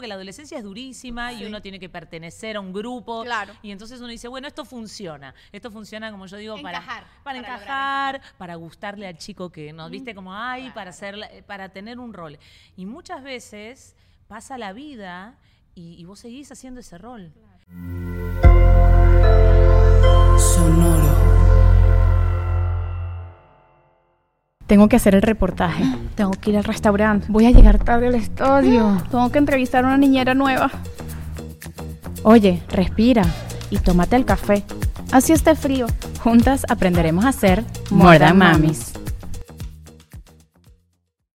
Porque la adolescencia es durísima y uno tiene que pertenecer a un grupo. Claro. Y entonces uno dice, bueno, esto funciona. Esto funciona, como yo digo, Encajar, para, para para lograr encajar, para gustarle al chico que nos viste como hay, para, hacer, para tener un rol. Y muchas veces pasa la vida y, y vos seguís haciendo ese rol. Tengo que hacer el reportaje. Tengo que ir al restaurante. Voy a llegar tarde al estudio. Tengo que entrevistar a una niñera nueva. Oye, respira y tómate el café. Así esté frío. Juntas aprenderemos a hacer More Than Mamis.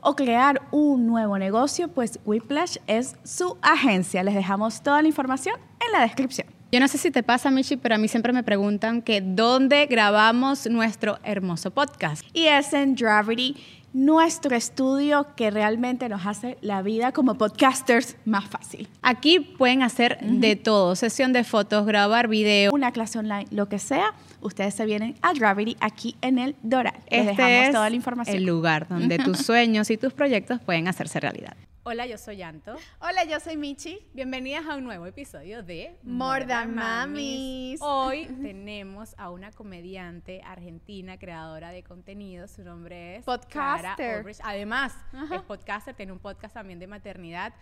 o crear un nuevo negocio, pues Whiplash es su agencia. Les dejamos toda la información en la descripción. Yo no sé si te pasa, Michi, pero a mí siempre me preguntan que dónde grabamos nuestro hermoso podcast. Y es en Gravity, nuestro estudio que realmente nos hace la vida como podcasters más fácil. Aquí pueden hacer de todo, sesión de fotos, grabar video, una clase online, lo que sea. Ustedes se vienen a Gravity aquí en el Doral. Les Este dejamos es toda la información. el lugar donde tus sueños y tus proyectos pueden hacerse realidad. Hola, yo soy Yanto. Hola, yo soy Michi. Bienvenidas a un nuevo episodio de More Than Mamis. Hoy tenemos a una comediante argentina, creadora de contenido. Su nombre es Podcaster. Clara Ulrich. Además, es podcaster, tiene un podcast también de maternidad.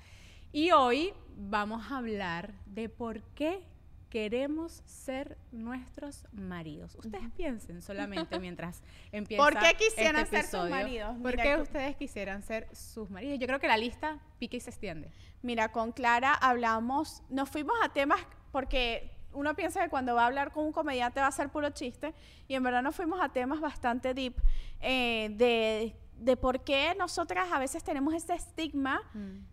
Y hoy vamos a hablar de por qué queremos ser nuestros maridos. Ustedes piensen solamente mientras empieza ¿Por qué quisieran este ser sus maridos? ¿Por qué ustedes quisieran ser sus maridos? Yo creo que la lista pica y se extiende. Mira, con Clara hablamos, nos fuimos a temas porque uno piensa que cuando va a hablar con un comediante va a ser puro chiste y en verdad nos fuimos a temas bastante deep eh, de, de por qué nosotras a veces tenemos ese estigma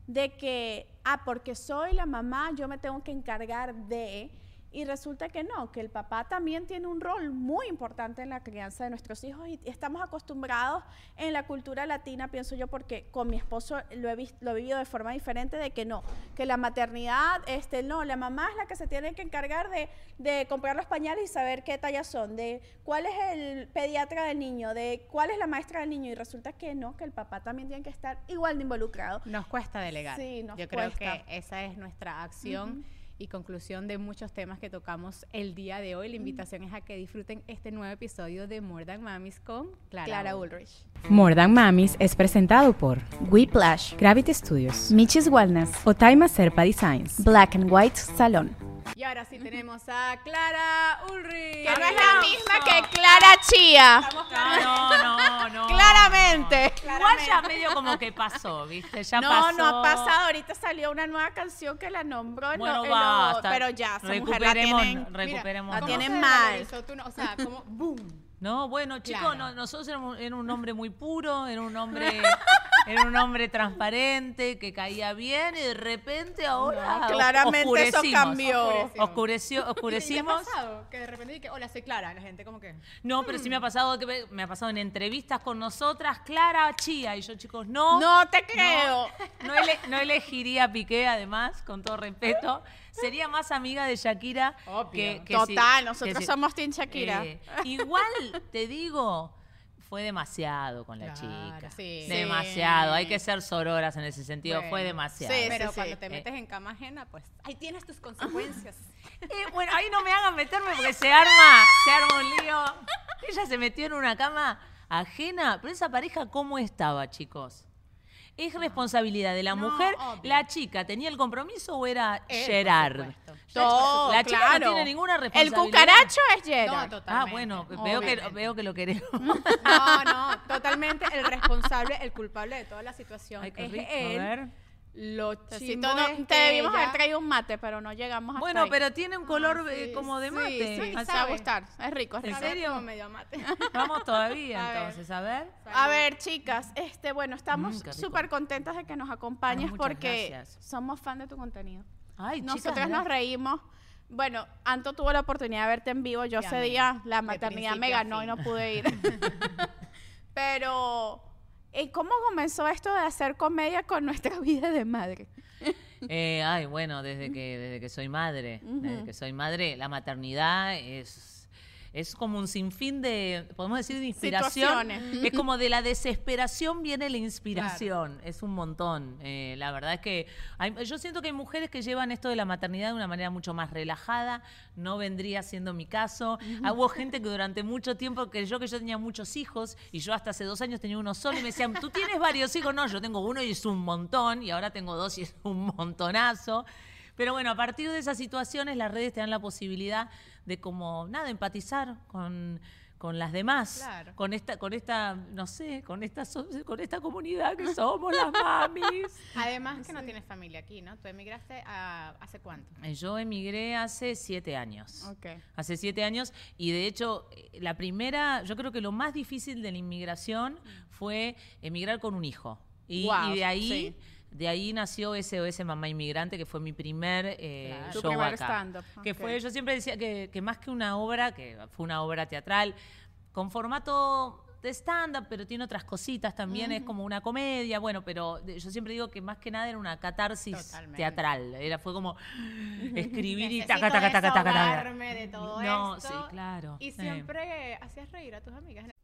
de que, ah, porque soy la mamá, yo me tengo que encargar de... Y resulta que no, que el papá también tiene un rol muy importante en la crianza de nuestros hijos y estamos acostumbrados en la cultura latina, pienso yo, porque con mi esposo lo he, lo he vivido de forma diferente, de que no, que la maternidad, este, no, la mamá es la que se tiene que encargar de, de comprar los pañales y saber qué talla son, de cuál es el pediatra del niño, de cuál es la maestra del niño y resulta que no, que el papá también tiene que estar igual de involucrado. Nos cuesta delegar. Sí, nos Yo creo que esa es nuestra acción y conclusión de muchos temas que tocamos el día de hoy. La invitación es a que disfruten este nuevo episodio de More Than Mamis con Clara, Clara Ulrich. More Than Mamis es presentado por Whiplash, Gravity Studios, Michis Wellness, Otaima Serpa Designs. Black and White Salon. Y ahora sí tenemos a Clara Ulrich. Que no es la misma que Clara Chía. No, no, no. Claramente. Igual ya medio como que pasó, ¿viste? Ya no, pasó. no ha pasado. Ahorita salió una nueva canción que la nombró en Bueno, lo- en pero ya, esa mujer la Recuperemos- tienen. recuperemos. la ¿Cómo tienen se mal. no- o sea, como boom. No, bueno, chicos, Claro. no- nosotros éramos, era un hombre muy puro, era un hombre Era un hombre transparente, que caía bien y de repente ahora No, claramente eso oscurecimos. cambió. Oscureció, ¿Y te ha oscurecimos. pasado? Que de repente dije, hola, soy Clara. La gente como que... No, pero sí me ha pasado que me- me ha pasado en entrevistas con nosotras, Clara Chía, y yo, chicos, no. No te creo. No, ele- no elegiría a Piqué, además, con todo respeto. Sería más amiga de Shakira Obvio. que, que Total, si- nosotros que si- somos Team Shakira. Eh, igual, te digo, fue demasiado con la Claro, chica. sí. Demasiado. Sí. Hay que ser sororas en ese sentido. Bueno, fue demasiado. sí, Pero sí. cuando te Eh. metes en cama ajena, pues ahí tienes tus consecuencias. Eh, bueno, ahí no me hagan meterme porque se arma, se arma un lío. Ella se metió en una cama ajena, pero esa pareja, ¿cómo estaba, chicos? ¿Es responsabilidad de la No, mujer? obvio. ¿La chica tenía el compromiso o era Él, por Gerard? Todo, La chica claro. no tiene ninguna El responsabilidad. cucaracho es No, Gerard. totalmente. Ah, bueno, veo que, veo que lo queremos. No, no, totalmente el responsable, el culpable de toda la situación Ay, es rico, él. a ver. Lo chimbo no, es te que debimos ella- haber traído un mate, pero no llegamos hasta Bueno, ahí. pero tiene un color eh, sí, como de sí, mate. sí. Te va a sabe. gustar. Es rico, es ¿En rico. sabe serio? como medio mate. Vamos todavía, A ver. entonces, a ver. A ver, chicas, este, bueno, estamos Mm, qué rico. súper contentas de que nos acompañes muchas porque gracias. somos fan de tu contenido. Ay, chicas, Nosotras nos reímos. Bueno, Anto tuvo la oportunidad de verte en vivo. Yo Te ese amé, día la maternidad me principio a ganó y fin. no pude ir. Pero, ¿y ¿cómo comenzó esto de hacer comedia con nuestra vida de madre? Eh, ay, bueno, desde que, desde que soy madre, desde que soy madre, la maternidad es, es como un sinfín de, podemos decir, de inspiración. Es como de la desesperación viene la inspiración, es un montón. Eh, la verdad es que hay- yo siento que hay mujeres que llevan esto de la maternidad de una manera mucho más relajada, no vendría siendo mi caso. Ah, Hubo gente que durante mucho tiempo creyó que yo tenía muchos hijos y yo hasta hace dos años tenía uno solo y me decían, ¿tú tienes varios hijos? No, yo tengo uno y es un montón y ahora tengo dos y es un montonazo. Pero bueno, a partir de esas situaciones las redes te dan la posibilidad de como, nada, empatizar con, con las demás, Claro. con esta, con esta, no sé, con esta, con esta comunidad que somos las mamis. Además que no tienes familia aquí, ¿no? Tú emigraste a, ¿hace cuánto? Eh, Yo emigré hace siete años. Ok. Hace siete años y de hecho eh, la primera, yo creo que lo más difícil de la inmigración fue emigrar con un hijo. Y, Guau, y de ahí, sí. De ahí nació SOS Mamá Inmigrante, que fue mi primer eh, Claro. Show primer acá. Que ok. fue, yo siempre decía que, que más que una obra, que fue una obra teatral, con formato de stand-up, pero tiene otras cositas también, es como una comedia, bueno, pero yo siempre digo que más que nada era una catarsis Totalmente. teatral, era, fue como escribir y taca, taca, taca, taca, taca. de todo No, esto. sí, claro. Y Eh. siempre hacías reír a tus amigas.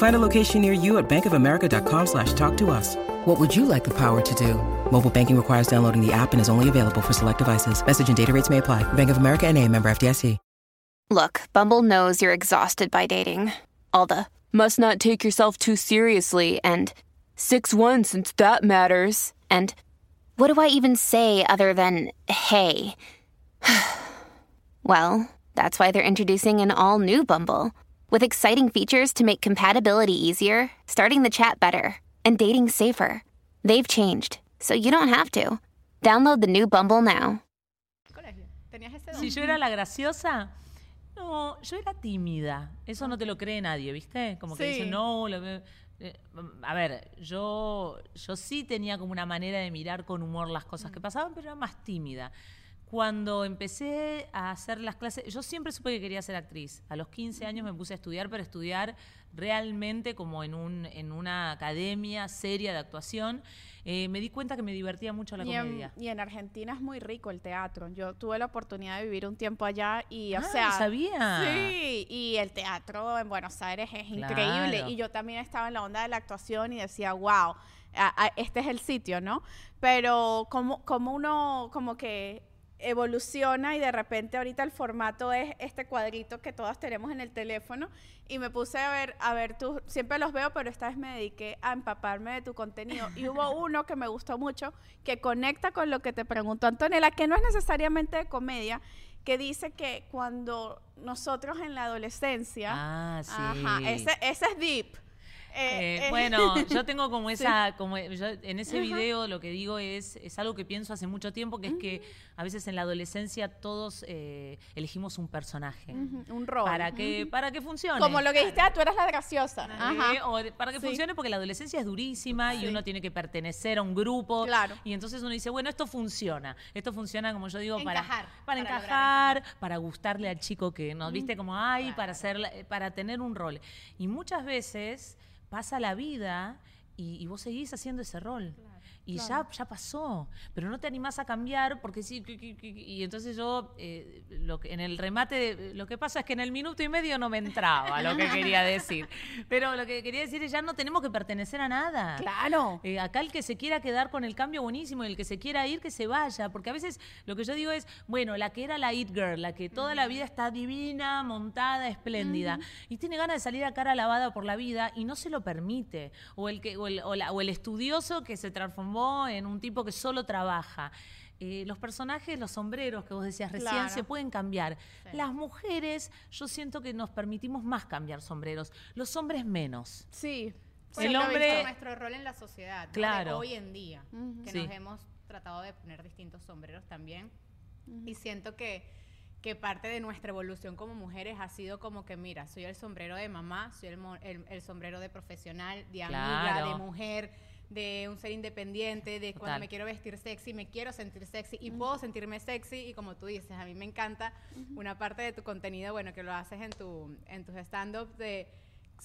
Find a location near you at bankofamerica.com slash talk to us. What would you like the power to do? Mobile banking requires downloading the app and is only available for select devices. Message and data rates may apply. Bank of America and a member FDIC. Look, Bumble knows you're exhausted by dating. All the must not take yourself too seriously and 6 1 since that matters. And what do I even say other than hey? well, that's why they're introducing an all new Bumble with exciting features to make compatibility easier, starting the chat better, and dating safer. They've changed, so you don't have to. Download the new Bumble now. Colegio. ¿Tenías ese don? Si yo era la graciosa, no, yo era tímida. Eso no te lo cree nadie, ¿viste? Como que Sí. dicen, no, lo ve- eh, a ver, yo, yo sí tenía como una manera de mirar con humor las cosas que pasaban, pero era más tímida. Cuando empecé a hacer las clases, yo siempre supe que quería ser actriz. A los 15 años me puse a estudiar, pero estudiar realmente como en, un, en una academia seria de actuación. Eh, me di cuenta que me divertía mucho la Y en, comedia. y en Argentina es muy rico el teatro. Yo tuve la oportunidad de vivir un tiempo allá y, o Ah, sea, sabía. Sí, y el teatro en Buenos Aires es Claro. increíble. Y yo también estaba en la onda de la actuación y decía, wow, a- a- este es el sitio, ¿no? Pero como, como uno, como que evoluciona y de repente ahorita el formato es este cuadrito que todas tenemos en el teléfono y me puse a ver, a ver, tú siempre los veo, pero esta vez me dediqué a empaparme de tu contenido y hubo uno que me gustó mucho que conecta con lo que te preguntó Antonella, que no es necesariamente de comedia, que dice que cuando nosotros en la adolescencia, Ah, sí. ajá, ese, ese es deep. Eh, Eh, eh, bueno, yo tengo como esa, como yo en ese video lo que digo es, es algo que pienso hace mucho tiempo, que es que a veces en la adolescencia todos eh, elegimos un personaje. Un rol. para que para que funcione. Como lo que dijiste, ah, tú eres la graciosa. Eh, Ajá. o para que Sí. funcione porque la adolescencia es durísima y uno tiene que pertenecer a un grupo. Claro. y entonces uno dice bueno esto funciona esto funciona como yo digo Encajar, para para para encajar para gustarle al chico que nos viste como ay para hacer para tener un rol y muchas veces pasa la vida y, vos seguís haciendo ese rol y ya, ya pasó, pero no te animás a cambiar porque sí, y entonces yo, eh, lo que, en el remate, de- lo que pasa es que en el minuto y medio no me entraba lo que quería decir, pero lo que quería decir es ya no tenemos que pertenecer a nada. Claro. Eh, acá el que se quiera quedar con el cambio buenísimo y el que se quiera ir, que se vaya. Porque a veces lo que yo digo es, bueno, la que era la It Girl, la que toda la vida está divina, montada, espléndida, y tiene ganas de salir a cara lavada por la vida y no se lo permite. O el, que, o el, o la- o el estudioso que se transformó en un tipo que solo trabaja. Eh, los personajes, los sombreros que vos decías recién, Claro. se pueden cambiar. Las mujeres, yo siento que nos permitimos más cambiar sombreros. Los hombres menos. Sí. Por El hombre- nuestro rol en la sociedad, ¿no? Claro. hoy en día, que Sí. nos hemos tratado de poner distintos sombreros también. Y siento que, que parte de nuestra evolución como mujeres ha sido como que, mira, soy el sombrero de mamá, soy el, el- el sombrero de profesional, de amiga, Claro. de mujer, de un ser independiente, de Total. cuando me quiero vestir sexy, me quiero sentir sexy y puedo sentirme sexy. Y como tú dices, a mí me encanta una parte de tu contenido, bueno, que lo haces en, tu, en tus stand-up de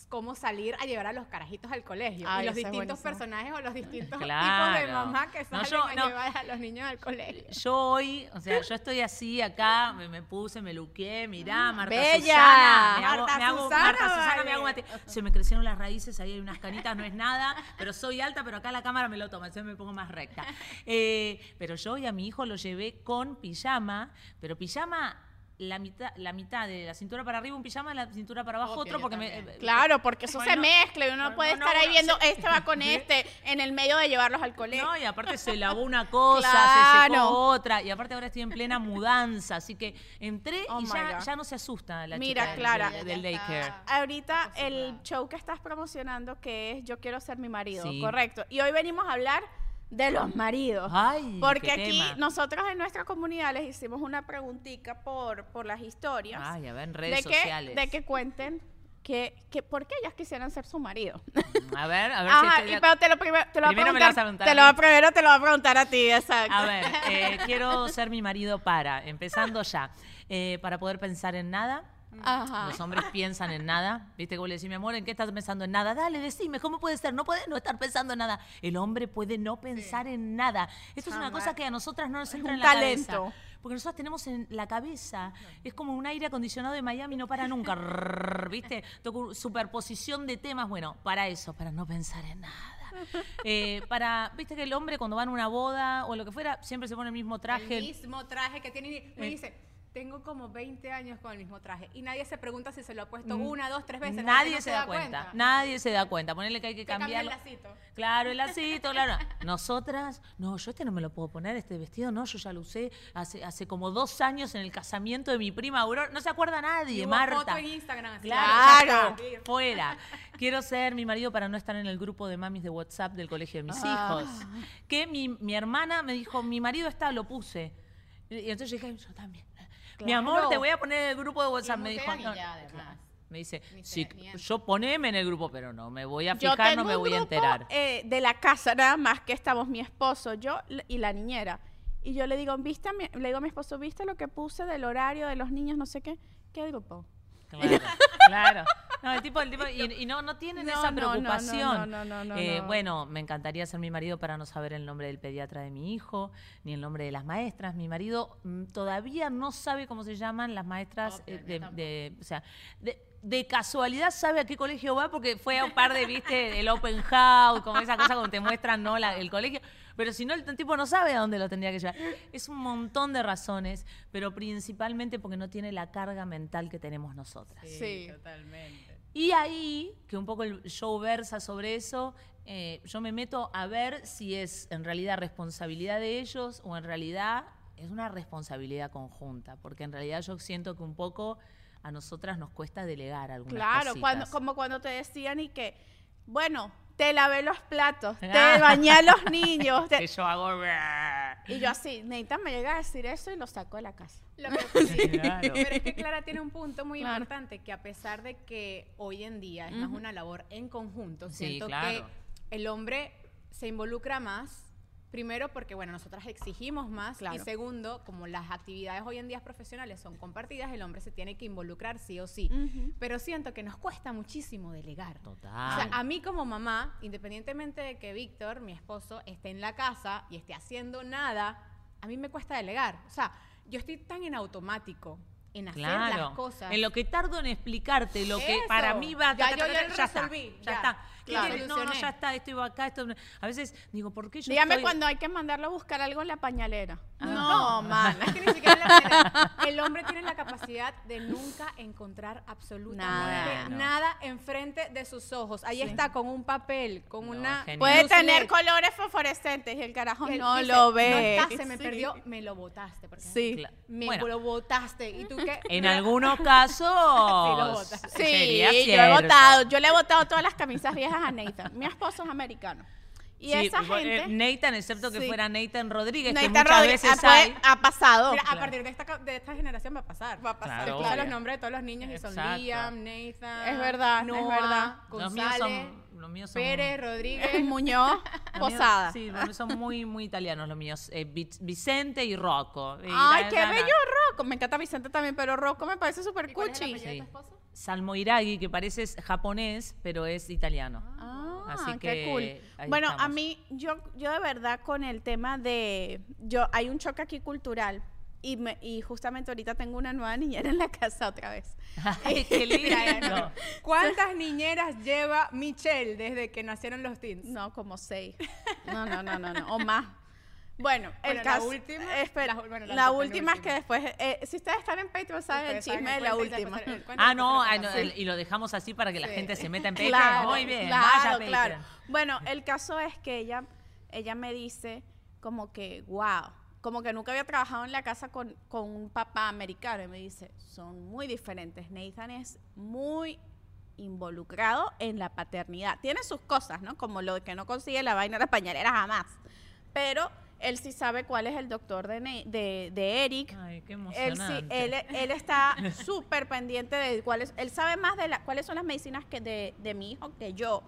cómo salir a llevar a los carajitos al colegio. Ay, y los distintos personajes o los distintos tipos de mamá que No, salen yo- a no. llevar a los niños al colegio. Yo hoy, o sea, yo estoy así acá, me, me puse, me luqué, mirá, Marta Bella. Susana. Me hago, Marta me hago- Susana, Marta Susana, vale. me hago mate- Se me crecieron las raíces, ahí hay unas canitas, no es nada, pero soy alta, pero acá la cámara me lo toma, entonces me pongo más recta. Eh, pero yo hoy a mi hijo lo llevé con pijama, pero pijama... La mitad, la mitad de la cintura para arriba un pijama, la cintura para abajo Obvio, otro, porque me, eh, Claro, porque eso se Bueno, mezcla y uno bueno, puede no, estar ahí viendo, se- este va con este, en el medio de llevarlos al colegio. No, y aparte se lavó una cosa, se secó otra, y aparte ahora estoy en plena mudanza, así que entré Oh y ya, no se asusta la Mira, chica del- Clara. del, daycare. Ahorita el show que estás promocionando que es Yo quiero ser mi marido, Sí. correcto. Y hoy venimos a hablar de los maridos. Ay, Porque aquí tema. nosotros en nuestra comunidad les hicimos una preguntica por, por las historias. Ay, a ver, en redes de que, sociales. De que cuenten que, que por qué ellas quisieran ser su marido. A ver, a ver si Ajá, estoy y pero te lo, primero te lo voy a Primero me lo preguntar. vas a preguntar te a lo mí. voy a- primero te lo voy a preguntar a ti, exacto. A ver, eh, quiero ser mi marido para, empezando ya, eh, para poder pensar en nada. Ajá. Los hombres piensan en nada. ¿Viste? Como le decís, mi amor, ¿en qué estás pensando en nada? Dale, decime, ¿cómo puede ser? No puede no estar pensando en nada. El hombre puede no pensar en nada. Esto es una cosa que a nosotras no nos entra en la talento. cabeza. Porque nosotros tenemos en la cabeza, es como un aire acondicionado de Miami, no para nunca. ¿Viste? Superposición de temas. Bueno, para eso, para no pensar en nada. Eh, para, viste que el hombre cuando va a una boda o lo que fuera, siempre se pone el mismo traje. El mismo traje que tiene. Me Eh. dice, tengo como 20 años con el mismo traje. Y nadie se pregunta si se lo ha puesto una, dos, tres veces. Mm. Nadie no se da cuenta. cuenta. Nadie se da cuenta. Ponerle que hay que Se cambia el lacito. Claro, el lacito, claro. Nosotras, no, yo este no me lo puedo poner, este vestido no, yo ya lo usé hace, hace como dos años en el casamiento de mi prima Aurora. No se acuerda Y nadie, hubo Marta. foto en Instagram. así, Claro, fuera. Quiero ser mi marido para no estar en el grupo de mamis de WhatsApp del colegio de mis Ah. hijos. Que mi, mi hermana me dijo, mi marido está, lo puse. Y y entonces yo dije, yo también. Mi amor, te voy a poner en el grupo de WhatsApp. Me dijo. Me dice, sí, yo poneme en el grupo, pero no me voy a Yo fijar, tengo no me un voy a enterar. eh, de la casa, nada más que estamos mi esposo, yo y la niñera. Y yo le digo, ¿viste? a mi- le digo a mi esposo, ¿viste lo que puse del horario de los niños, no sé qué? ¿Qué grupo? Claro, claro. No, el tipo, el tipo, y, y no, no tienen No, esa no, no, no, preocupación. no, no, no, Eh, no. Bueno, me encantaría ser mi marido para no saber el nombre del pediatra de mi hijo, ni el nombre de las maestras. Mi marido mm, todavía no sabe cómo se llaman las maestras eh, de, de- o sea, de, de casualidad sabe a qué colegio va porque fue a un par de, viste, el open house, como esa cosa cuando te muestran, ¿no? La- el colegio. Pero si no, el tipo no sabe a dónde lo tendría que llevar. Es un montón de razones, pero principalmente porque no tiene la carga mental que tenemos nosotras. Sí. Totalmente. Y ahí, que un poco el show versa sobre eso, eh, yo me meto a ver si es en realidad responsabilidad de ellos o en realidad es una responsabilidad conjunta, porque en realidad yo siento que un poco a nosotras nos cuesta delegar algunas Claro, cuando, como cuando te decían y que, bueno, te lavé los platos, te bañé a los niños. te- yo hago... Y yo así, Neita me llega a decir eso y lo saco de la casa. Lo que- sí. Claro. Pero es que Clara tiene un punto muy Claro. importante, que a pesar de que hoy en día es más una labor en conjunto, Sí, siento claro. que el hombre se involucra más. Primero porque, bueno, nosotras exigimos más. Claro. Y segundo, como las actividades hoy en día profesionales son compartidas, el hombre se tiene que involucrar sí o sí. Pero siento que nos cuesta muchísimo delegar. Total. O sea, a mí como mamá, independientemente de que Víctor, mi esposo, esté en la casa y esté haciendo nada, a mí me cuesta delegar. O sea, yo estoy tan en automático en hacer Claro. las cosas. En lo que tardo en explicarte lo que Eso. para mí va Ya, ta, ta, yo ya ya resolví, ya ya. está. ¿Qué Claro. No, no, ya está, esto iba acá, esto a veces digo, ¿por qué yo Dígame estoy- cuando hay que mandarlo a buscar algo en la pañalera. Ah. No, man. Es que ni siquiera la. El hombre tiene la capacidad de nunca encontrar absolutamente Nada. nada, enfrente de sus ojos. Ahí está con un papel, con No, una genial. Puede tener LED. colores fosforescentes y el carajo Y no dice, lo ve. No está, se me Sí. perdió, me lo botaste. porque Sí. Me Bueno. lo botaste. ¿Y tú qué? En algunos casos lo botas. Sí, yo he votado. Yo le he votado todas las camisas viejas a Nathan. Mi esposo es americano. Y Sí, esa eh, gente. Nathan, excepto que Sí. fuera Nathan Rodríguez, que Nathan muchas Rodríguez, veces ah, hay. puede- ha pasado. Mira, a partir de esta, de esta generación va a pasar. Va a pasar, Claro, obvio. los nombres de todos los niños y son Exacto. Liam, Nathan. Es verdad, es Noah, verdad. Los míos son, los míos son Pérez, Rodríguez. Muñoz, míos- Posada. Sí, los míos son muy, muy italianos los míos. Eh, Vic- Vicente y Rocco. Y Ay, qué bello Rocco. Me encanta Vicente también, pero Rocco me parece súper ¿Y cuál es el cuchi. apellido de Sí. tu esposo? Salmoiraghi, que parece es japonés, pero es italiano. Ah, Así qué que cool. ahí Bueno, a estamos. mí, yo, yo de verdad con el tema de, yo, hay un choque aquí cultural y, me, y justamente ahorita tengo una nueva niñera en la casa otra vez. Ay, qué lindo. no. ¿Cuántas niñeras lleva Michelle desde que nacieron los teens? No, como seis. No, no, no, no, no. O más. Bueno, el Bueno, la caso. última- espera, la- bueno, la, la última es que después. eh, si ustedes están en Patreon, saben el chisme de la última. Ah, y no, ah, no, el- y lo dejamos así para que la gente se meta en Patreon. Claro, Muy bien, claro, vaya claro. Patreon. Bueno, el caso es que ella, ella me dice como que, wow, como que nunca había trabajado en la casa con, con un papá americano. Y me dice, son muy diferentes. Nathan es muy involucrado en la paternidad. Tiene sus cosas, ¿no? Como lo que no consigue la vaina de la pañalera jamás. Pero él sí sabe cuál es el doctor de, Ne- de, de Eric. Ay, qué Él, sí, emocionante. él, él está súper pendiente de cuáles, él sabe más de la, cuáles son las medicinas que de, de mi hijo que yo.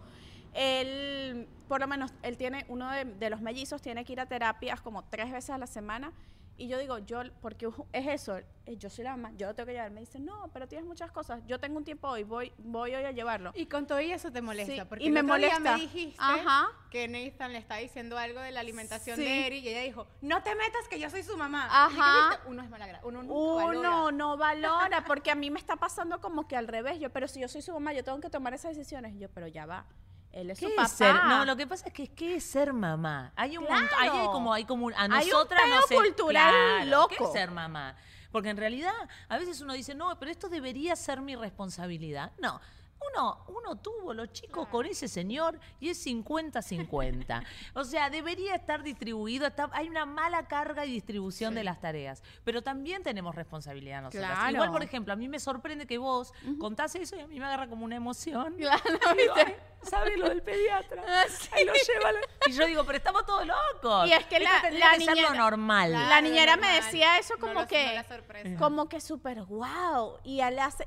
Él, por lo menos, él tiene, uno de, de los mellizos tiene que ir a terapias como tres veces a la semana. Y yo digo, yo, porque es eso, eh, yo soy la mamá, yo lo tengo que llevar. Me dice, no, pero tienes muchas cosas, yo tengo un tiempo hoy, voy, voy hoy a llevarlo. Y con todo eso te molesta. Sí, porque y el me otro día molesta. me dijiste Ajá. que Nathan le está diciendo algo de la alimentación Sí. de Eri y ella dijo, no te metas que yo soy su mamá. Ajá. Uno es malagra. Uno nunca Uno valora. no valora, porque a mí me está pasando como que al revés. Yo, pero si yo soy su mamá, yo tengo que tomar esas decisiones. Y yo, pero ya va. Él es ¿Qué su es ser? No, lo que pasa es que ¿qué es ser mamá? Hay un montón- hay como hay como un- a Hay un nosotras no sé, cultural claro, ¿Qué loco. es ser mamá? Porque en realidad a veces uno dice, "No, pero esto debería ser mi responsabilidad." No. Uno, uno tuvo los chicos con ese señor y es 50-50. o sea, debería estar distribuido. está- hay una mala carga y distribución de las tareas. Pero también tenemos responsabilidad nosotras. Claro. Igual, por ejemplo, a mí me sorprende que vos contás eso y a mí me agarra como una emoción. Claro, ¿viste? "Ay, ¿Sabe lo del pediatra? Ah, sí. Ahí lo lleva. la- Y yo digo, pero estamos todos locos. Y es que Esto la- la que ser lo niñera- normal. La Claro, niñera me normal. decía eso No como lo- no que, la sorpresa. como que súper wow. Y,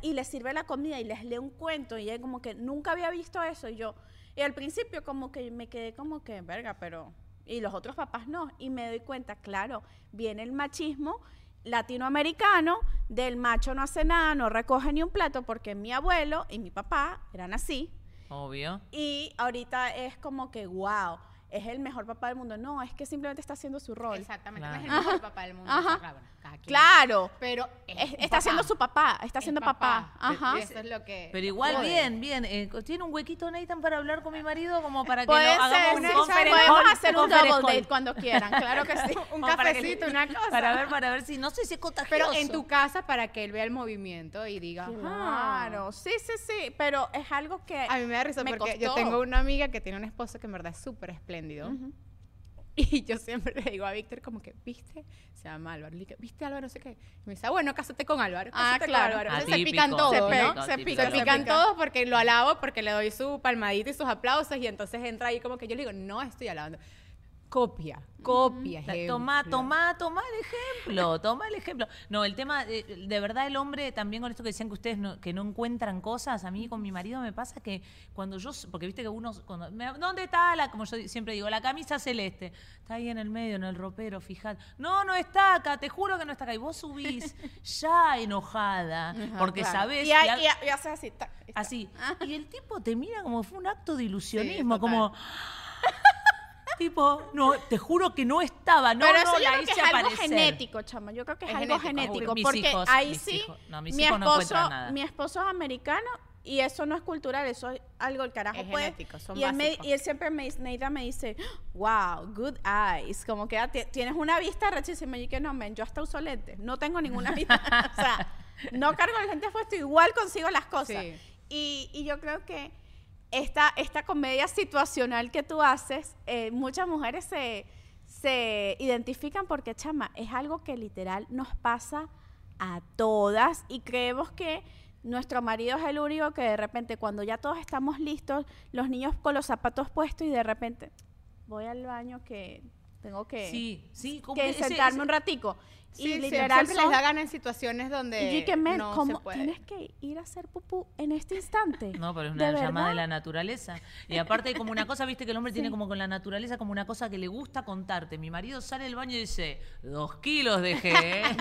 y le sirve la comida y les lee un cuento. Y ella como que nunca había visto eso. Y yo, y al principio como que me quedé como que, verga, pero... Y los otros papás no. Y me doy cuenta, claro, viene el machismo latinoamericano del macho no hace nada, no recoge ni un plato, porque mi abuelo y mi papá eran así. Obvio. Y ahorita es como que, wow, es el mejor papá del mundo. No, es que simplemente está haciendo su rol. Exactamente. Claro. No es el mejor papá del mundo. Ajá. Claro. Pero es está haciendo papá. su papá, está Es siendo papá. Ajá. Eso es lo que... Pero igual, bien, bien. Eh, ¿Tiene un huequito Nathan para hablar con mi marido? Como para que Puede lo hagamos ser, un sí, conference podemos hacer un double call. date cuando quieran, claro que sí. Un que- cafecito, una cosa. Para ver, para ver si, no sé si es contagioso. Pero en tu casa para que él vea el movimiento y diga. Claro, sí, sí, sí, pero es algo que A mí me da risa me porque yo tengo una amiga que tiene un esposo que en verdad es súper espléndido. Y yo siempre le digo a Víctor como que, ¿viste? Se llama Álvaro. Le digo, ¿viste Álvaro? No sé qué. Y me dice, "Ah, bueno, cásate con Álvaro. Ah, cásate claro. Álvaro". Entonces se pican todos, Se ¿no? pe- se típico. pica, Se pican pica. todos porque lo alabo, porque le doy su palmadita y sus aplausos y entonces entra ahí como que yo le digo, no estoy alabando. Copia, copia. Ejemplo. Toma, toma, toma el ejemplo, toma el ejemplo. No, el tema, eh, de verdad el hombre, también con esto que decían que ustedes no, que no encuentran cosas, a mí con mi marido me pasa que cuando yo, porque viste que uno, cuando, me- ¿dónde está la, como yo siempre digo, la camisa celeste? Está ahí en el medio, en el ropero, fíjate. No, no está acá, te juro que no está acá. Y vos subís ya enojada, porque Claro. sabés... Y, hay- y y ha- y haces así. y está. Así. Y el tipo te mira como fue un acto de ilusionismo, como. tipo, no, te juro que no estaba, no, Pero no, eso yo la creo que hice es algo aparecer. genético, chama. Yo creo que es, Es algo genético. genético. Mis porque hijos, ahí mis sí, hijos. No, mis mi, hijos no esposo, encuentran nada. mi esposo es americano y eso no es cultural, eso es algo el carajo Es puede. genético, son y, él me- básicos. y él siempre me dice, Neida me dice, wow, good eyes. Como que ah, ti- tienes una vista rechísima. Y yo que no, men, yo hasta uso lentes. No tengo ninguna vista. o sea, no cargo los lentes puestos, igual consigo las cosas. Sí. Y, y yo creo que esta, esta comedia situacional que tú haces, eh, muchas mujeres se, se identifican porque, chama, es algo que literal nos pasa a todas y creemos que nuestro marido es el único que de repente cuando ya todos estamos listos, los niños con los zapatos puestos y de repente voy al baño que tengo que, Sí, sí, que ese- sentarme ese- un ratico. Sí, y literal siempre son- les da gana en situaciones donde y que, men, no ¿cómo se puede. tienes que ir a hacer pupú en este instante? No, pero es ¿De una llamada de la naturaleza. Y aparte hay como una cosa, viste que el hombre tiene como con la naturaleza como una cosa que le gusta contarte. Mi marido sale del baño y dice, dos kilos dejé. ¿eh?".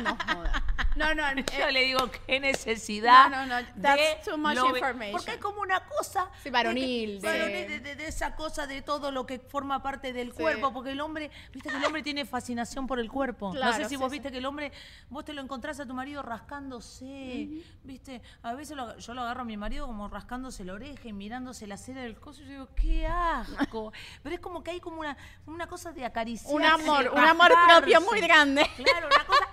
No, no, Yo eh, le digo, qué necesidad. No, no, no, de that's too much information. Porque hay como una cosa. Sí, varonil, De, de- varonil, de- de- de esa cosa de todo lo que forma parte del cuerpo. Porque el hombre, viste que el hombre tiene fascinación por el cuerpo. no sé si sí, vos sí. viste que el hombre, vos te lo encontrás a tu marido rascándose. Viste, a veces lo- yo lo agarro a mi marido como rascándose la oreja y mirándose la cera del coso. Y yo digo, qué asco. Pero es como que hay como una, una cosa de acariciar. un amor, un amor propio muy grande. Claro, una cosa,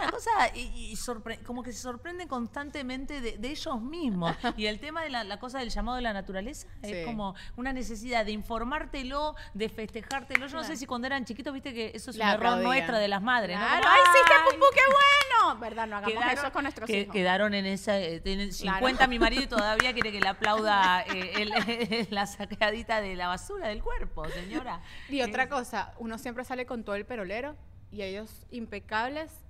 una cosa y, y sorpre- como que se sorprenden constantemente de, de ellos mismos. Y el tema de la, la cosa del llamado de la naturaleza Sí. es como una necesidad de informártelo, de festejártelo. Yo no sé si cuando eran chiquitos, viste que eso es Le un error aplaudían. nuestro de las madres, ¿no? Claro, Como, ¡Ay, sí, qué pupú, qué bueno! ¿Verdad? No hagamos Quedaron, eso con nuestros que- hijos. quedaron en esa. eh, Claro. 50 mi marido y todavía quiere que le aplauda eh, el- la sacadita de la basura del cuerpo, señora. Y otra cosa, uno siempre sale con todo el perolero y ellos impecables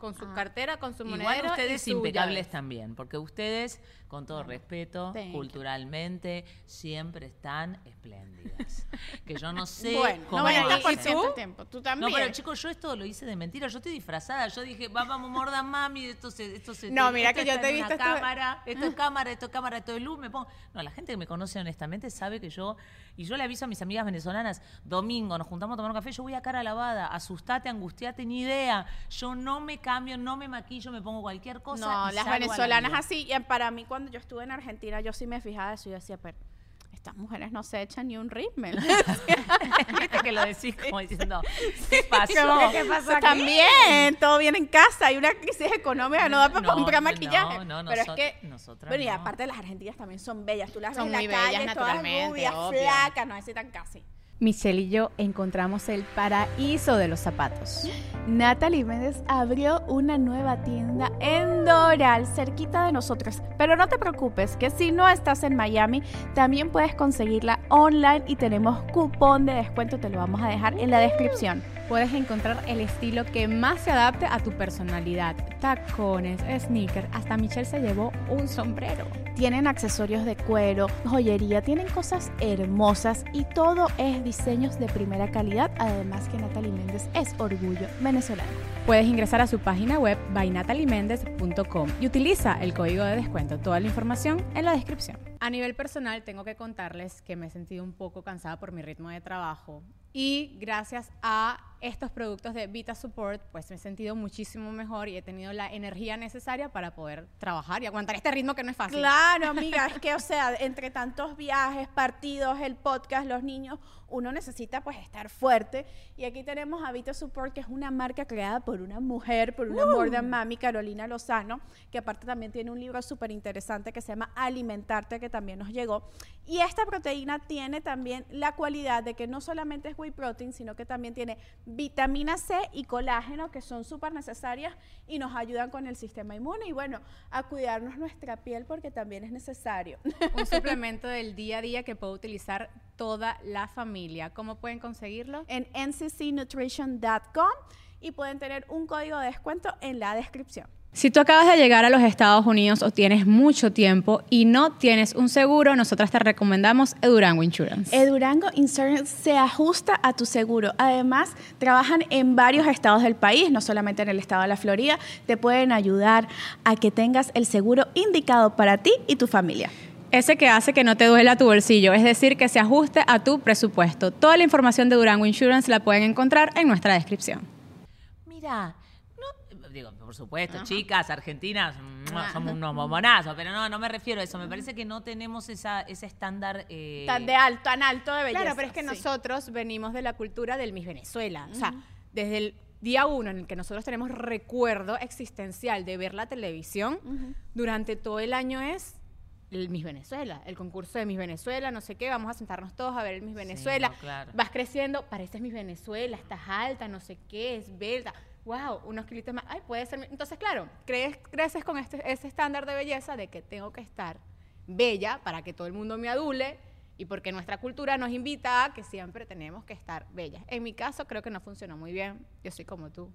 con su cartera, con su monedero Igual ustedes y su impecables también, porque ustedes, con todo respeto, Thank you. culturalmente, siempre están espléndidas. que yo no sé Bueno, cómo 90% hacen. del tiempo. Tú también. No, pero chicos, yo esto lo hice de mentira. Yo estoy disfrazada. Yo dije, va, vamos, mordan mami. Esto se, esto se. No, mira esto que yo te he visto esto- cámara. Esto es cámara, esto es cámara, esto es luz. Me pongo. No, la gente que me conoce honestamente sabe que yo. Y yo le aviso a mis amigas venezolanas: domingo nos juntamos a tomar un café. Yo voy a cara lavada. Asustate, angustiate, ni idea. Yo no me cambio, no me maquillo, me pongo cualquier cosa. No, y las venezolanas así. Y para mí, cuando yo estuve en Argentina, yo sí me fijaba eso. Yo decía, pero estas mujeres no se echan ni un ritmo. Viste que lo decís como diciendo, ¿qué pasó? ¿Qué pasó También, todo bien en casa. Hay una crisis económica, no da para No, comprar no, maquillaje. no, Pero es que, nosotras bueno, y no. aparte las argentinas también son bellas. Tú las Son ves en la calle, todas rubias, obvio. flacas, no necesitan casi. Michelle y yo encontramos el paraíso de los zapatos. Natalie Méndez abrió una nueva tienda en Doral, cerquita de nosotros. Pero no te preocupes, que si no estás en Miami, también puedes conseguirla online y tenemos cupón de descuento, te lo vamos a dejar en la descripción. Puedes encontrar el estilo que más se adapte a tu personalidad. Tacones, sneakers, hasta Michelle se llevó un sombrero. Tienen accesorios de cuero, joyería, tienen cosas hermosas y todo es diseños de primera calidad, además que Natalie Méndez es orgullo venezolano. Puedes ingresar a su página web bynatalimendez.com y utiliza el código de descuento. Toda la información en la descripción. A nivel personal, tengo que contarles que me he sentido un poco cansada por mi ritmo de trabajo y gracias a estos productos de Vita Support, pues me he sentido muchísimo mejor y he tenido la energía necesaria para poder trabajar y aguantar este ritmo que no es fácil. Claro, amiga, es que, o sea, entre tantos viajes, partidos, el podcast, los niños, uno necesita pues estar fuerte. Y aquí tenemos a Vita Support, que es una marca creada por una mujer, por una de mami, Carolina Lozano, que aparte también tiene un libro súper interesante que se llama Alimentarte, que también nos llegó. Y esta proteína tiene también la cualidad de que no solamente es whey protein, sino que también tiene vitamina C y colágeno, que son súper necesarias y nos ayudan con el sistema inmune. Y bueno, a cuidarnos nuestra piel porque también es necesario. Un suplemento del día a día que puede utilizar toda la familia. ¿Cómo pueden conseguirlo? en nccnutrition.com y pueden tener un código de descuento en la descripción. Si tú acabas de llegar a los Estados Unidos o tienes mucho tiempo y no tienes un seguro, nosotras te recomendamos Edurango Insurance. Edurango Insurance se ajusta a tu seguro. Además, trabajan en varios estados del país, no solamente en el estado de la Florida. Te pueden ayudar a que tengas el seguro indicado para ti y tu familia. Ese que hace que no te duela tu bolsillo, es decir, que se ajuste a tu presupuesto. Toda la información de Durango Insurance la pueden encontrar en nuestra descripción. Mira, por supuesto, chicas, argentinas, mua, somos unos bombonazos, pero no, no me refiero a eso. Me parece que no tenemos esa, ese estándar. eh, Tan de alto, tan alto de belleza. Claro, pero es que sí. nosotros venimos de la cultura del Miss Venezuela. O sea, desde el día uno en el que nosotros tenemos recuerdo existencial de ver la televisión, durante todo el año es el Miss Venezuela, el concurso de Miss Venezuela, no sé qué, vamos a sentarnos todos a ver el Miss Venezuela. no, claro. Vas creciendo, pareces Miss Venezuela, estás alta, no sé qué, es belta. Wow, unos kilitos más. Ay, puede ser. Entonces, claro, crees, creces con este, ese estándar de belleza de que tengo que estar bella para que todo el mundo me adule y porque nuestra cultura nos invita a que siempre tenemos que estar bellas. En mi caso, creo que no funcionó muy bien. Yo soy como tú.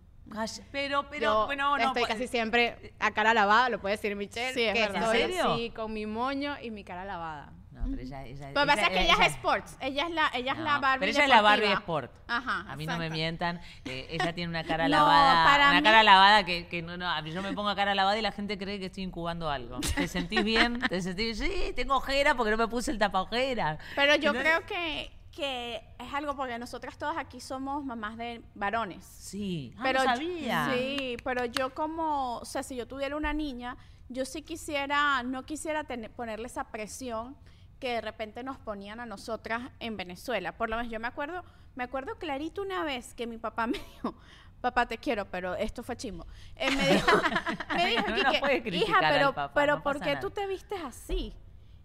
Pero, pero, Yo bueno, no. estoy pues, casi siempre a cara lavada, lo puede decir Michelle. Sí, es que verdad. estoy ¿En serio? así, con mi moño y mi cara lavada. No, pero ella, ella, Lo que pasa es que ella, ella- es sports. Ella es la, ella es No, la Barbie Pero ella es la Barbie. Sport. Ajá. A mí no me mientan. eh, ella tiene una cara No, lavada. para una mí- cara lavada que, que no, no. a mí Yo me pongo cara lavada y la gente cree que estoy incubando algo. ¿Te sentís bien? ¿Te sentís? Sí, tengo ojera porque no me puse el tapa ojera. Pero yo Entonces- creo que, que es algo porque nosotras todas aquí somos mamás de varones. Sí. Ah, pero no yo- sabía. sí, pero yo como, o sea, si yo tuviera una niña, yo sí quisiera, no quisiera tener, ponerle esa presión que de repente nos ponían a nosotras en Venezuela. Por lo menos yo me acuerdo, me acuerdo clarito una vez que mi papá me dijo, papá te quiero, pero esto fue chimbo. Él me dijo, me dijo No que, hija, pero, pero no ¿por qué nada". tú te vistes así?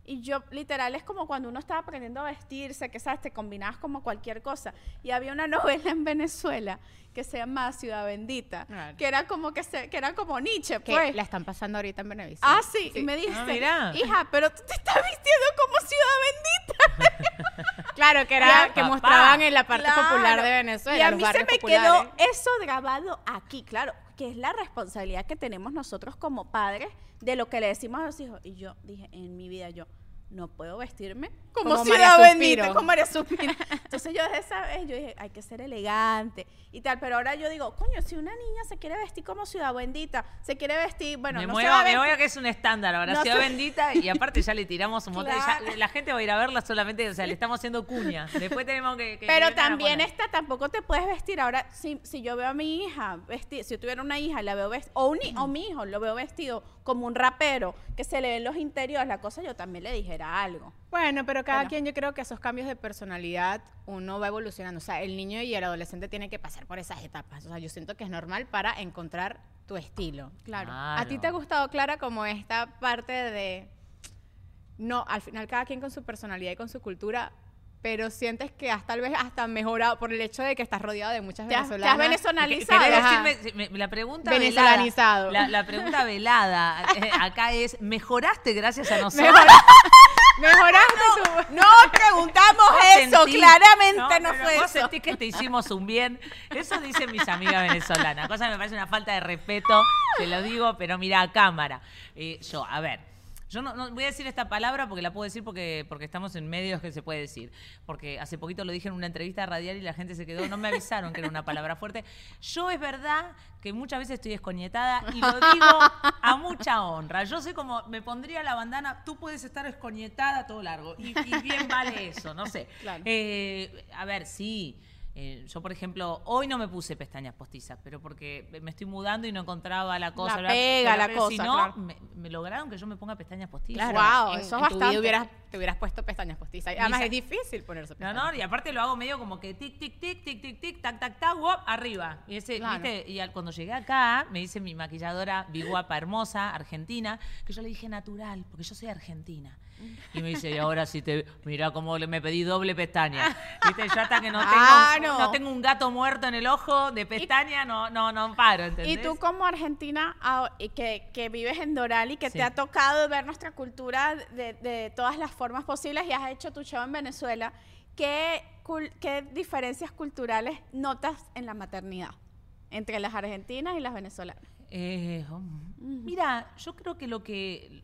Y yo, literal, es como cuando uno estaba aprendiendo a vestirse, que sabes, te combinabas como cualquier cosa. Y había una novela en Venezuela que se llama Ciudad Bendita, Claro. que era como que se, que era como Nietzsche, Que pues. la están pasando ahorita en Benevisión. Ah, sí, y me dice, Ah, mira. hija, pero tú te estás vistiendo como Ciudad Bendita. Claro, que era Ya, que papá. mostraban en la parte Claro. popular de Venezuela. Y a mí se me populares. quedó eso grabado aquí, claro, que es la responsabilidad que tenemos nosotros como padres de lo que le decimos a los hijos. Y yo dije, en mi vida yo no puedo vestirme como, Como Ciudad María Bendita, como María Suspiro. Entonces yo desde esa vez yo dije, hay que ser elegante y tal, pero ahora yo digo, coño, si una niña se quiere vestir como Ciudad Bendita, se quiere vestir, bueno, me no muevo, se va a me vestir- voy a que es un estándar ahora, No Ciudad se- Bendita, y aparte ya le tiramos un montón. ya- Claro. la gente va a ir a verla solamente, o sea, le estamos haciendo cuña. Después tenemos que. Pero también esta tampoco te puedes vestir. Ahora, si, si yo veo a mi hija vestir, si yo tuviera una hija, la veo vestido, o, un o mi hijo lo veo vestido como un rapero, que se le ven los interiores, la cosa, yo también le algo. Bueno, pero cada Bueno. quien yo creo que esos cambios de personalidad uno va evolucionando. O sea, el niño y el adolescente tienen que pasar por esas etapas. O sea, yo siento que es normal para encontrar tu estilo. Claro. ¿A ti te ha gustado, Clara, como esta parte de... No, al final cada quien con su personalidad y con su cultura, pero sientes que has tal vez hasta mejorado por el hecho de que estás rodeado de muchas Te has, te has venezolanas. venezonalizado. ¿Querés Ajá. decirme- me- la pregunta Venezolanizado. velada, la, la pregunta velada acá es, ¿mejoraste gracias a nosotros? Mejoraste tu... No preguntamos ¿Vos eso, claramente no, fue vos eso. sentís que te hicimos un bien. Eso dicen mis amigas venezolanas. Cosa que me parece una falta de respeto, te lo digo, pero mira a cámara. Eh, yo, a ver. Yo no, no voy a decir esta palabra porque la puedo decir porque, porque estamos en medios que se puede decir. Porque hace poquito lo dije en una entrevista radial y la gente se quedó, no me avisaron que era una palabra fuerte. Yo es verdad que muchas veces estoy escoñetada y lo digo a mucha honra. Yo sé como me pondría la bandana, tú puedes estar escoñetada todo largo. Y, y bien vale eso, no sé. Claro. Eh, a ver, sí. Eh, yo, por ejemplo, hoy no me puse pestañas postizas, pero porque me estoy mudando y no encontraba la cosa. La pega, Pero- la pero Si cosa, no, claro. me, me lograron que yo me ponga pestañas postizas. Claro, Wow, en- eso es en tu vida bastante. hubieras, te hubieras puesto pestañas postizas. Además, es difícil ponerse No, pestañas. no, y aparte lo hago medio como que tic, tic, tic, tic, tic, tic, tac, tac, tac, wop, arriba. Y ese, Claro. ¿viste? Y al- cuando llegué acá, me dice mi maquilladora, biguapa hermosa, argentina, que yo le dije natural, porque yo soy argentina. Y me dice, y ahora sí te. Mira cómo me pedí doble pestaña. ¿Viste? Yo hasta que no tengo, Ah, no. no. tengo un gato muerto en el ojo de pestaña, no, no, no paro, ¿entendés? Y tú como argentina que, que vives en Doral y que Sí. te ha tocado ver nuestra cultura de, de todas las formas posibles y has hecho tu show en Venezuela, ¿qué, qué diferencias culturales notas en la maternidad entre las argentinas y las venezolanas? Eh, oh, Mira, yo creo que lo que